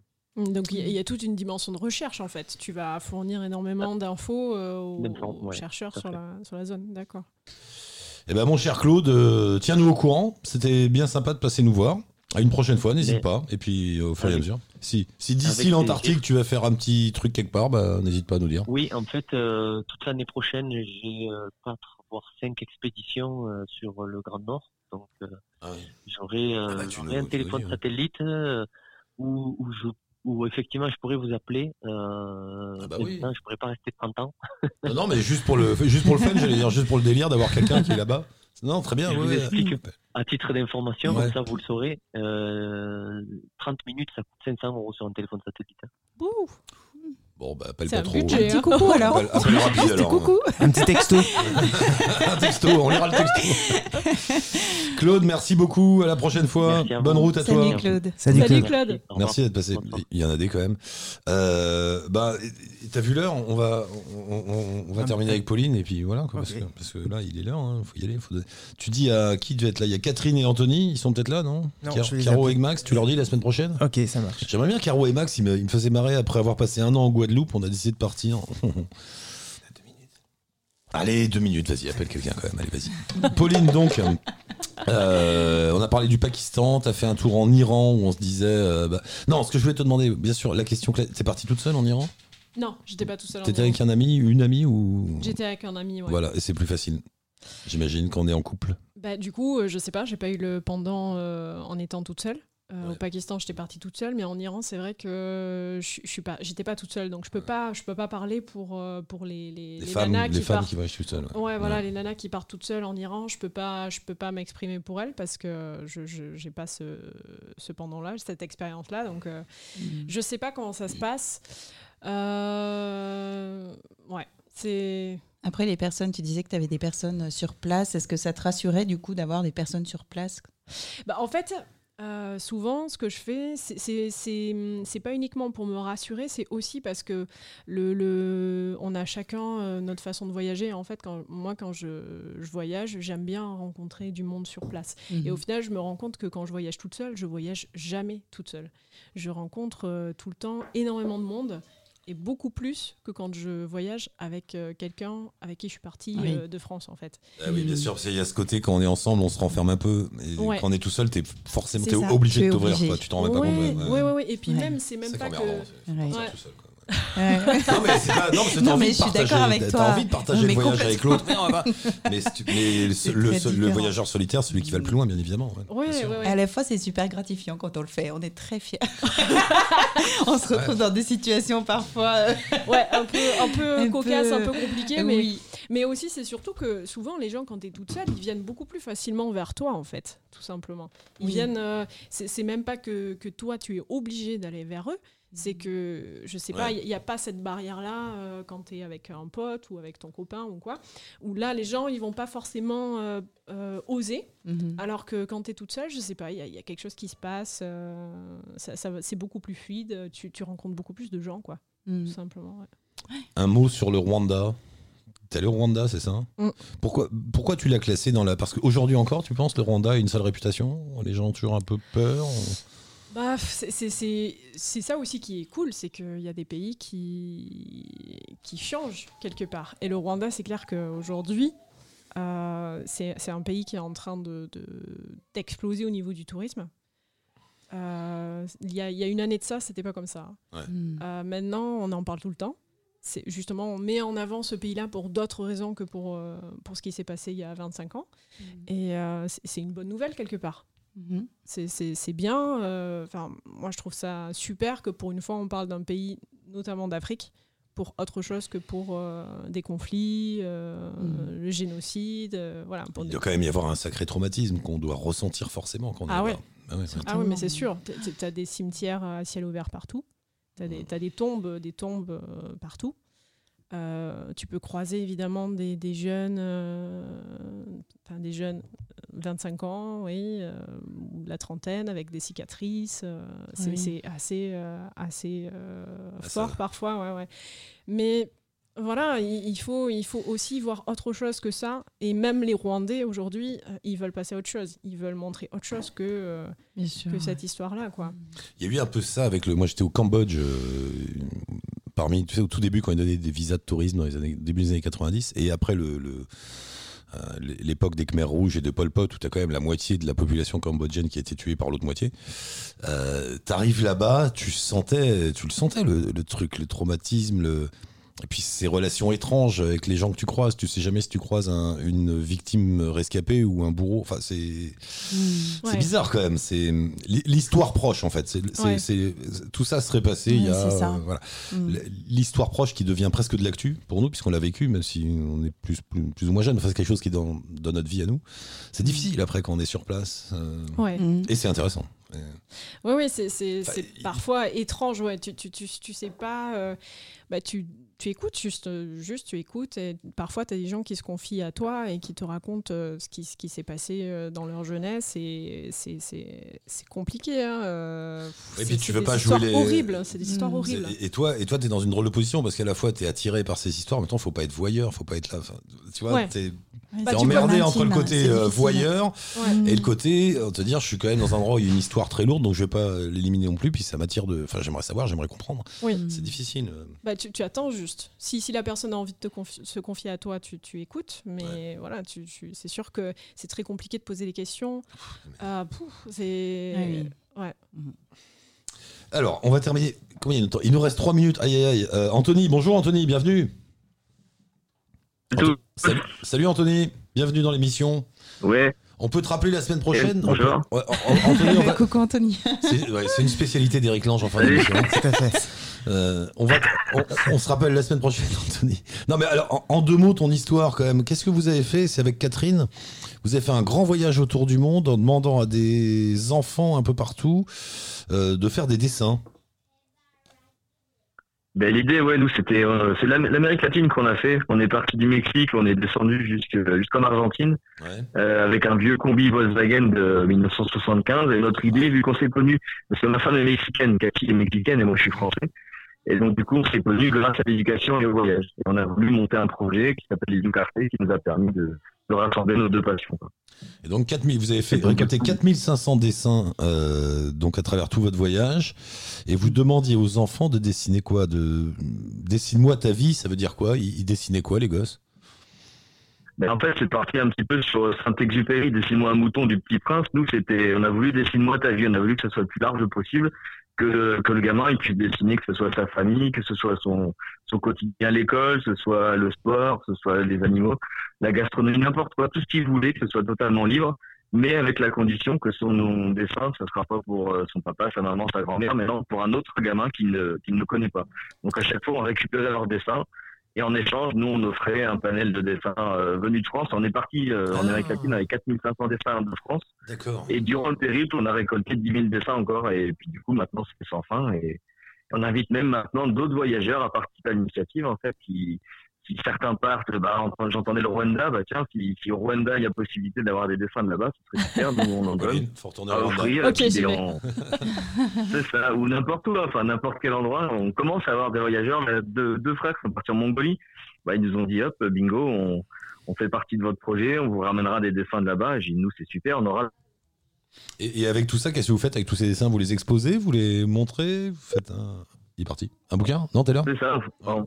Donc il y, a- il y a toute une dimension de recherche en fait. Tu vas fournir énormément d'infos euh, aux, D'infos, aux ouais, chercheurs sur la, sur la zone. D'accord. Eh ben mon cher Claude, euh, tiens-nous au courant. C'était bien sympa de passer nous voir. À une prochaine fois, n'hésite Mais- pas. Et puis au fur et à mesure. Si, si d'ici l'Antarctique tu vas faire un petit truc quelque part, bah, n'hésite pas à nous dire. Oui, en fait, euh, toute l'année prochaine, j'ai euh, quatre voire cinq expéditions euh, sur le Grand Nord. Donc, euh, j'aurai euh, Ah bah, j'aurai nous- un téléphone ouais. satellite euh, où, où, je, où effectivement je pourrais vous appeler. Euh, Ah bah oui. je pourrais pas rester 30 ans. Non, non, mais juste pour le, juste pour le fun, j'allais dire, juste pour le délire d'avoir quelqu'un qui est là-bas. Non, très bien. je ouais, vous ouais. explique à titre d'information, Ouais. comme ça vous le saurez. Euh, 30 minutes, ça coûte 500 euros sur un téléphone satellite. hein. Ouh, Bon, bah, appelle c'est pas un trop. budget. Petit hein. coucou alors. Appelle, appelle rapide Petit alors. coucou. Un petit texto. un texto, on lira le texto. Claude, merci beaucoup. À la prochaine fois. Bonne route à toi. Salut Claude. Salut, Salut Claude. Claude. Merci, d'être passé. Il y en a des quand même. Euh, bah, t'as vu l'heure? On va, on, on- on va Ah, terminer avec Pauline et puis voilà. Quoi, parce, que, parce que là, il est l'heure. hein, faut y aller. Faut Tu dis à qui devait être là? Il y a Catherine et Anthony. Ils sont peut-être là, non, Non, Car- Caro et Max. Tu leur dis la semaine prochaine? Ok, ça marche. J'aimerais bien Caro et Max. Ils me, ils me faisaient marrer après avoir passé un an en Guadeloupe. On a décidé de partir. Allez, deux minutes, vas-y, appelle quelqu'un quand même, allez, vas-y. Pauline, donc, euh, on a parlé du Pakistan, t'as fait un tour en Iran où on se disait... euh, bah- Non, ce que je voulais te demander, bien sûr, la question, clé- t'es partie toute seule en Iran? Non, j'étais pas tout seul. en T'étais Iran. avec un ami, une amie ou... J'étais avec un ami. Ouais. Voilà, et c'est plus facile. J'imagine qu'on est en couple. Bah, du coup, euh, je sais pas, j'ai pas eu le pendant euh, en étant toute seule. Euh, Ouais. Au Pakistan, j'étais partie toute seule, mais en Iran, c'est vrai que je, je suis pas, j'étais pas toute seule, donc je peux pas, je peux pas parler pour euh, pour les les, Les, les femmes, nanas les qui femmes partent. qui toutes seules. ouais. Ouais, voilà, Ouais. les nanas qui partent toutes seules en Iran, je peux pas, je peux pas m'exprimer pour elles parce que je je- j'ai pas ce, ce pendant-là, cette expérience-là, donc euh, je sais pas comment ça se passe. Euh, ouais, c'est. Après, les personnes, tu disais que tu avais des personnes sur place. Est-ce que ça te rassurait du coup d'avoir des personnes sur place? Bah, en fait, euh, souvent, ce que je fais, c'est- pas uniquement pour me rassurer, c'est aussi parce que le, le, on a chacun euh, notre façon de voyager. En fait, quand, moi, quand je, je voyage, j'aime bien rencontrer du monde sur place. Et au final, je me rends compte que quand je voyage toute seule, je voyage jamais toute seule. Je rencontre euh, tout le temps énormément de monde. Et beaucoup plus que quand je voyage avec euh, quelqu'un avec qui je suis partie Oui. euh, de France, en fait. Ah oui, bien sûr, parce qu'il y a ce côté, quand on est ensemble, on se renferme un peu. Et Ouais. quand on est tout seul, t'es forcément ça, obligé de es t'ouvrir. Tu t'en rends pas compte. ouais, ouais, ouais. Et puis Ouais. même, c'est même pas que. Ouais. tout seul, quoi. Ouais. Non mais c'est pas non mais Non, t'as je suis partager d'accord avec t'as toi. envie de partager Non, le voyage avec l'autre mais, on va pas- mais, c'est- mais le, différent. voyageur solitaire celui qui va le plus loin bien évidemment ouais. Bien ouais, ouais. À la fois, c'est super gratifiant quand on le fait. On est très fiers. on se retrouve dans des situations parfois. euh, Ouais, un peu, un peu Un cocasse, peu- un peu compliqué, mais, oui. Mais aussi c'est surtout que souvent les gens quand tu es toute seule, ils viennent beaucoup plus facilement vers toi en fait, tout simplement. Ils Oui. viennent, euh, c'est même pas que, que toi tu es obligé d'aller vers eux, C'est que, je sais pas, il n'y a pas cette barrière-là euh, quand tu es avec un pote ou avec ton copain ou quoi, où là, les gens, ils vont pas forcément euh, euh, oser, Mhm. alors que quand tu es toute seule, je sais pas, il y, a- il y a quelque chose qui se passe, euh, ça, c'est beaucoup plus fluide, tu, tu rencontres beaucoup plus de gens, quoi, Mhm. tout simplement. ouais. Un mot sur le Rwanda? T'es allé au Rwanda, c'est ça Mm. pourquoi, pourquoi tu l'as classé dans la. Parce qu'aujourd'hui encore, tu penses, le Rwanda a une sale réputation? Les gens ont toujours un peu peur Bah, c'est- c'est c'est- c'est ça aussi qui est cool, c'est qu'il y a des pays qui, qui changent quelque part. Et le Rwanda, c'est clair qu'aujourd'hui, euh, c'est c'est un pays qui est en train d'exploser de, d'exploser au niveau du tourisme. Euh, Il y, a, il y a une année de ça, c'était pas comme ça. Mhm. Euh, maintenant, on en parle tout le temps. C'est justement, on met en avant ce pays-là pour d'autres raisons que pour, euh, pour ce qui s'est passé il y a 25 ans. Et euh, c'est- une bonne nouvelle quelque part. Mhm. C'est- bien. euh, Enfin, moi, je trouve ça super que pour une fois, on parle d'un pays, notamment d'Afrique, pour autre chose que pour euh, des conflits, euh, Mhm. le génocide. euh, voilà. pour Il des- doit quand même y avoir un sacré traumatisme qu'on doit ressentir forcément quand on Ah est ouais. là-bas. Ah ouais, ouais. Ah oui, mais c'est sûr. Tu as des cimetières à ciel ouvert partout. Tu as, des tombes, des tombes euh, partout. Euh, tu peux croiser évidemment des, des jeunes, euh, enfin, des jeunes euh, 25 ans, oui, euh, ou la trentaine avec des cicatrices. euh, c'est Oui. c'est assez, euh, assez euh, Ah, fort ça- parfois, ouais, ouais. Mais voilà, il, faut, il faut aussi voir autre chose que ça. Et même les Rwandais aujourd'hui, euh, ils veulent passer à autre chose. Ils veulent montrer autre chose que, euh, sûr. que cette histoire-là, quoi. Il y a eu un peu ça avec le. Moi, j'étais au Cambodge, euh, parmi, tu sais, au tout début, quand ils donnaient des visas de tourisme dans les années, début des années 90, et après le. le- l'époque des Khmers rouges et de Pol Pot où t'as quand même la moitié de la population cambodgienne qui a été tuée par l'autre moitié euh, t'arrives là-bas tu sentais tu le sentais le, le truc le traumatisme le et puis ces relations étranges avec les gens que tu croises tu sais jamais si tu croises un- une victime rescapée ou un bourreau enfin c'est c'est Ouais. bizarre quand même. C'est l'histoire proche en fait. C'est Ouais. tout ça serait passé il y Ouais, a c'est ça. euh, voilà Mhm. l'histoire proche qui devient presque de l'actu pour nous puisqu'on l'a vécu même si on est plus plus, plus ou moins jeune. Enfin, c'est quelque chose qui est dans, dans notre vie à nous. C'est difficile après quand on est sur place euh, Ouais. Mhm. et c'est intéressant. Oui, oui, c'est, c'est, Enfin, c'est il- parfois étrange. Ouais. Tu, tu, tu, tu sais pas. euh, bah, tu, tu écoutes, juste, juste tu écoutes. Et parfois, tu as des gens qui se confient à toi et qui te racontent euh, ce, qui, ce qui s'est passé euh, dans leur jeunesse. Et c'est, c'est, c'est compliqué. Hein, euh, Et c'est, puis tu c'est veux des pas histoires jouer les- horribles. C'est des histoires Mm. horribles. Et, et toi, et toi, t'es dans une drôle de position parce qu'à la fois t'es attiré par ces histoires, mais en même temps, faut pas être voyeur, faut pas être là. Enfin, tu vois, Ouais. t'es Ouais, Bah, t'es tu emmerdé entre le côté euh, voyeur Ouais. Et le côté, euh, te dire, je suis quand même dans un endroit où il y a une histoire très lourde, donc je vais pas l'éliminer non plus, puis ça m'attire de. Enfin, j'aimerais savoir, j'aimerais comprendre. Oui. C'est difficile. Bah, tu, tu attends juste. Si, si la personne a envie de te confi- se confier à toi, tu, tu écoutes. Mais voilà, tu, tu- c'est sûr que c'est très compliqué de poser des questions. Ah. Oui, Ouais. Alors, on va terminer. Combien de temps? Il nous reste 3 minutes. Aïe, aïe, aïe. Euh, Anthony, bonjour Anthony, bienvenue. Salut, salut Anthony, bienvenue dans l'émission. Ouais, On peut te rappeler la semaine prochaine? Eh, bonjour. On peut- Ouais, An- An- Anthony, on va- Coucou Anthony. c'est ouais, une spécialité d'Eric Lange en fin d'émission. Tout à fait. Euh, on, va, on, on se rappelle la semaine prochaine, Anthony. Non, mais alors, en, en deux mots, ton histoire, quand même. Qu'est-ce que vous avez fait? C'est avec Catherine. Vous avez fait un grand voyage autour du monde en demandant à des enfants un peu partout euh, de faire des dessins. Ben, l'idée, ouais, nous, c'était, euh, c'est l'Amérique latine qu'on a fait. On est parti du Mexique, on est descendu jusque- jusqu'en Argentine, Ouais. euh, avec un vieux combi Volkswagen de 1975. Et notre idée, vu qu'on s'est connus, parce que ma femme est mexicaine, Cathy est mexicaine et moi je suis français. Et donc, du coup, on s'est connus grâce à l'éducation et au voyage. Et on a voulu monter un projet qui s'appelle les Carte, qui nous a permis de, de rassembler nos deux passions. Et donc, 4000, vous avez fait récolter du coup- 4500 dessins euh, donc à travers tout votre voyage. Et vous demandiez aux enfants de dessiner quoi? De... Dessine-moi ta vie, ça veut dire quoi? Ils, ils dessinaient quoi, les gosses? Mais en fait, c'est parti un petit peu sur Saint-Exupéry, Dessine-moi un mouton du Petit Prince. Nous, c'était, on a voulu Dessine-moi ta vie. On a voulu que ce soit le plus large possible, que le, que le gamin il puisse dessiner, que ce soit sa famille, que ce soit son, son quotidien à l'école, que ce soit le sport, que ce soit les animaux, la gastronomie, n'importe quoi, tout ce qu'il voulait, que ce soit totalement libre, mais avec la condition que son dessin, ce sera pas pour euh, son papa, sa maman, sa grand-mère, mais non, pour un autre gamin qu'il ne, ne connaît pas. Donc à chaque fois, on récupérait leur dessin. Et en échange, nous, on offrait un panel de dessins euh, venus de France. On est parti euh, en Ah. Amérique latine avec 4500 dessins de France. D'accord. Et durant le périple, on a récolté 10 000 dessins encore. Et puis du coup, maintenant, c'est sans fin. Et, On invite même maintenant d'autres voyageurs à participer à l'initiative, en fait, qui, si certains partent, bah, en- j'entendais le Rwanda, bah tiens, si, si au Rwanda il y a possibilité d'avoir des dessins de là-bas, ce serait super, nous on en donne. Oui, faut retourner à offrir, on- C'est ça, ou n'importe où, enfin n'importe quel endroit. On commence à avoir des voyageurs. Là, Deux, deux frères qui sont partis en Mongolie. Bah, ils nous ont dit hop, bingo, on, on fait partie de votre projet, on vous ramènera des dessins de là-bas. J'ai dit nous c'est super, on aura. Et, et avec tout ça, qu'est-ce que vous faites avec tous ces dessins? Vous les exposez? Vous les montrez? Vous faites un. Il est parti. Un bouquin? Non, t'es là C'est ça. On-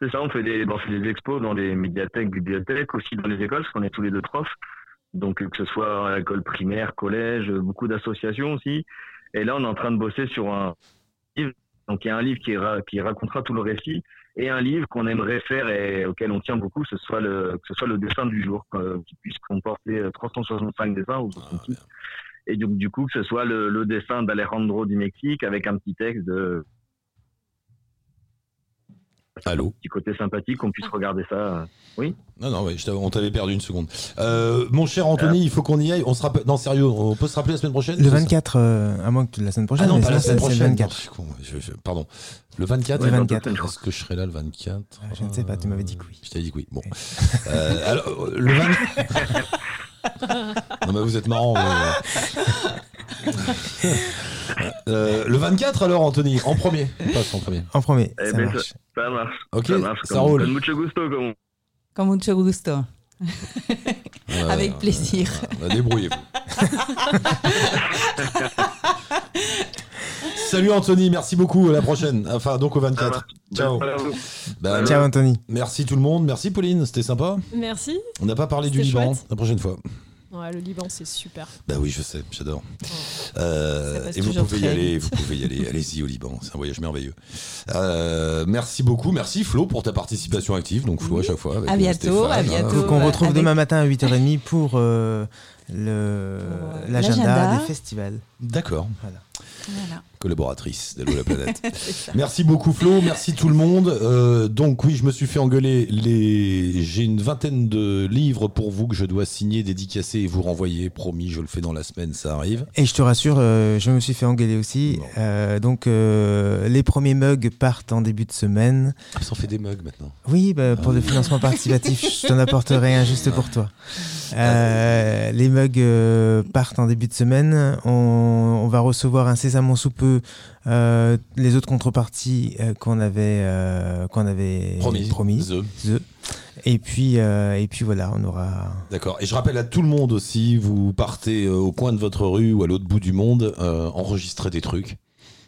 c'est ça, on fait des, bon, on fait des expos dans les médiathèques, bibliothèques, aussi dans les écoles, parce qu'on est tous les deux profs. Donc euh, que ce soit à l'école primaire, collège, euh, beaucoup d'associations aussi. Et là, on est en train de bosser sur un livre. Donc il y a un livre qui, ra- qui racontera tout le récit et un livre qu'on aimerait faire et auquel on tient beaucoup, ce soit le, que ce soit le dessin du jour, euh, qui puisse comporter euh, 365 dessins ou 66. Et donc du coup, que ce soit le, le dessin d'Alejandro du Mexique avec un petit texte de Allô petit côté sympathique, qu'on puisse regarder ça. Oui. Non, non, ouais, je t'avais- on t'avait perdu une seconde. Euh, mon cher Anthony, il faut qu'on y aille. On se rappelle. Non, sérieux, on peut se rappeler la semaine prochaine Le c'est ça 24, euh, à moins que la semaine prochaine. Ah non, pas la semaine prochaine. le 24. Non, je je- je- pardon. Le 24 Le 24. Est-ce que je serai là le 24 Ah, Je ne sais pas, tu m'avais dit que oui. Je t'avais dit que oui. Bon. Euh, alors, euh, le 20... non, mais vous êtes marrant. Euh, le 24 alors, Anthony, en premier. Passe en premier. En premier, Eh ça ben, marche. Ça, ça marche. Ok, ça marche. ça comme- roule. Con mucho gusto, comme mucho gusto. Euh, Avec plaisir. bah, Débrouillez-vous. Salut Anthony, merci beaucoup. À la prochaine. Enfin, donc au 24. Ciao. Vous. Bah, Ciao Anthony. Merci tout le monde. Merci Pauline, c'était sympa. Merci. On n'a pas parlé du Liban. chouette. La prochaine fois. Ouais, le Liban, c'est super. Bah oui, je sais, j'adore. Euh, et vous pouvez y aller, vous pouvez y aller. Allez-y au Liban, c'est un voyage merveilleux. Euh, merci beaucoup, merci Flo pour ta participation active. Donc Flo à chaque fois. Avec À euh, bientôt, Stéphane, à hein. bientôt. Donc on euh, retrouve avec- demain matin à 8h30 pour euh, le l'agenda l'agenda. des festivals. D'accord. Voilà. Voilà. Collaboratrice d'Allo la planète. Merci beaucoup Flo, merci tout le monde. Euh, donc oui, je me suis fait engueuler. Les... J'ai une vingtaine de livres pour vous que je dois signer, dédicacer et vous renvoyer. Promis, je le fais dans la semaine, ça arrive. Et je te rassure, euh, je me suis fait engueuler aussi. Euh, donc euh, les premiers mugs partent en début de semaine. Ah, Ça en fait des mugs maintenant. Oui, bah, pour le financement participatif, je t'en apporterai un juste pour toi. Euh, les mugs euh, partent en début de semaine. On, on va recevoir incessamment sous peu euh, les autres contreparties euh, qu'on avait, euh, qu'on avait Promis. promises. The. The. Et puis, euh, et puis voilà, on aura. D'accord. Et je rappelle à tout le monde aussi, vous partez au coin de votre rue ou à l'autre bout du monde, enregistrer des trucs,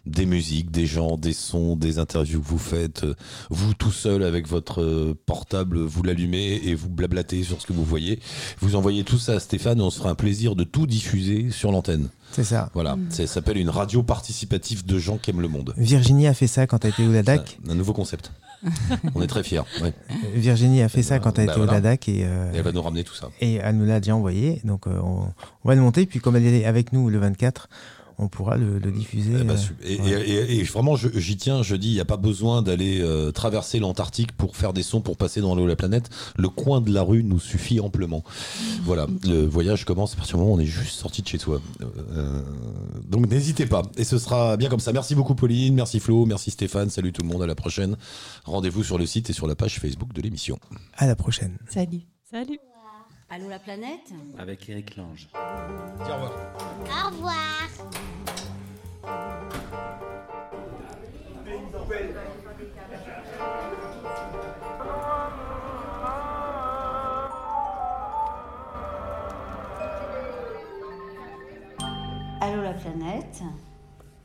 des musiques, des gens, des sons, des interviews que vous faites. euh, vous tout seul avec votre euh, portable, vous l'allumez et vous blablatez sur ce que vous voyez. Vous envoyez tout ça à Stéphane et on se fera un plaisir de tout diffuser sur l'antenne. C'est ça. Voilà. Ça s'appelle une radio participative de gens qui aiment le monde. Virginie a fait ça quand elle était au Ladakh. Un nouveau concept. on est très fiers. ouais. Virginie a fait ça quand elle Bah était au. Ladakh et, euh, Et elle va nous ramener tout ça. et elle nous l'a déjà envoyé. Donc euh, on, on va le monter. Puis comme elle est avec nous le 24, on pourra le, le diffuser. Eh ben, euh, et, voilà. et- et- et vraiment, j'y tiens, je dis, il n'y a pas besoin d'aller euh, traverser l'Antarctique pour faire des sons, pour passer dans l'eau la planète. Le coin de la rue nous suffit amplement. Voilà, le voyage commence à partir du moment où on est juste sorti de chez soi. Euh, donc n'hésitez pas, et ce sera bien comme ça. Merci beaucoup Pauline, merci Flo, merci Stéphane, salut tout le monde, à la prochaine. Rendez-vous sur le site et sur la page Facebook de l'émission. À la prochaine. Salut. Salut. Allô la planète Avec Eric Lange. Dis au revoir. Au revoir. Allô la planète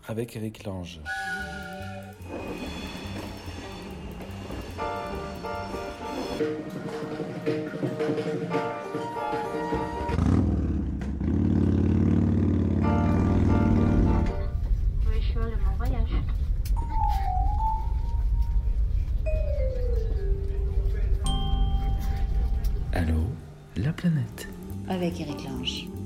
Avec Eric Lange. Avec Eric Lange.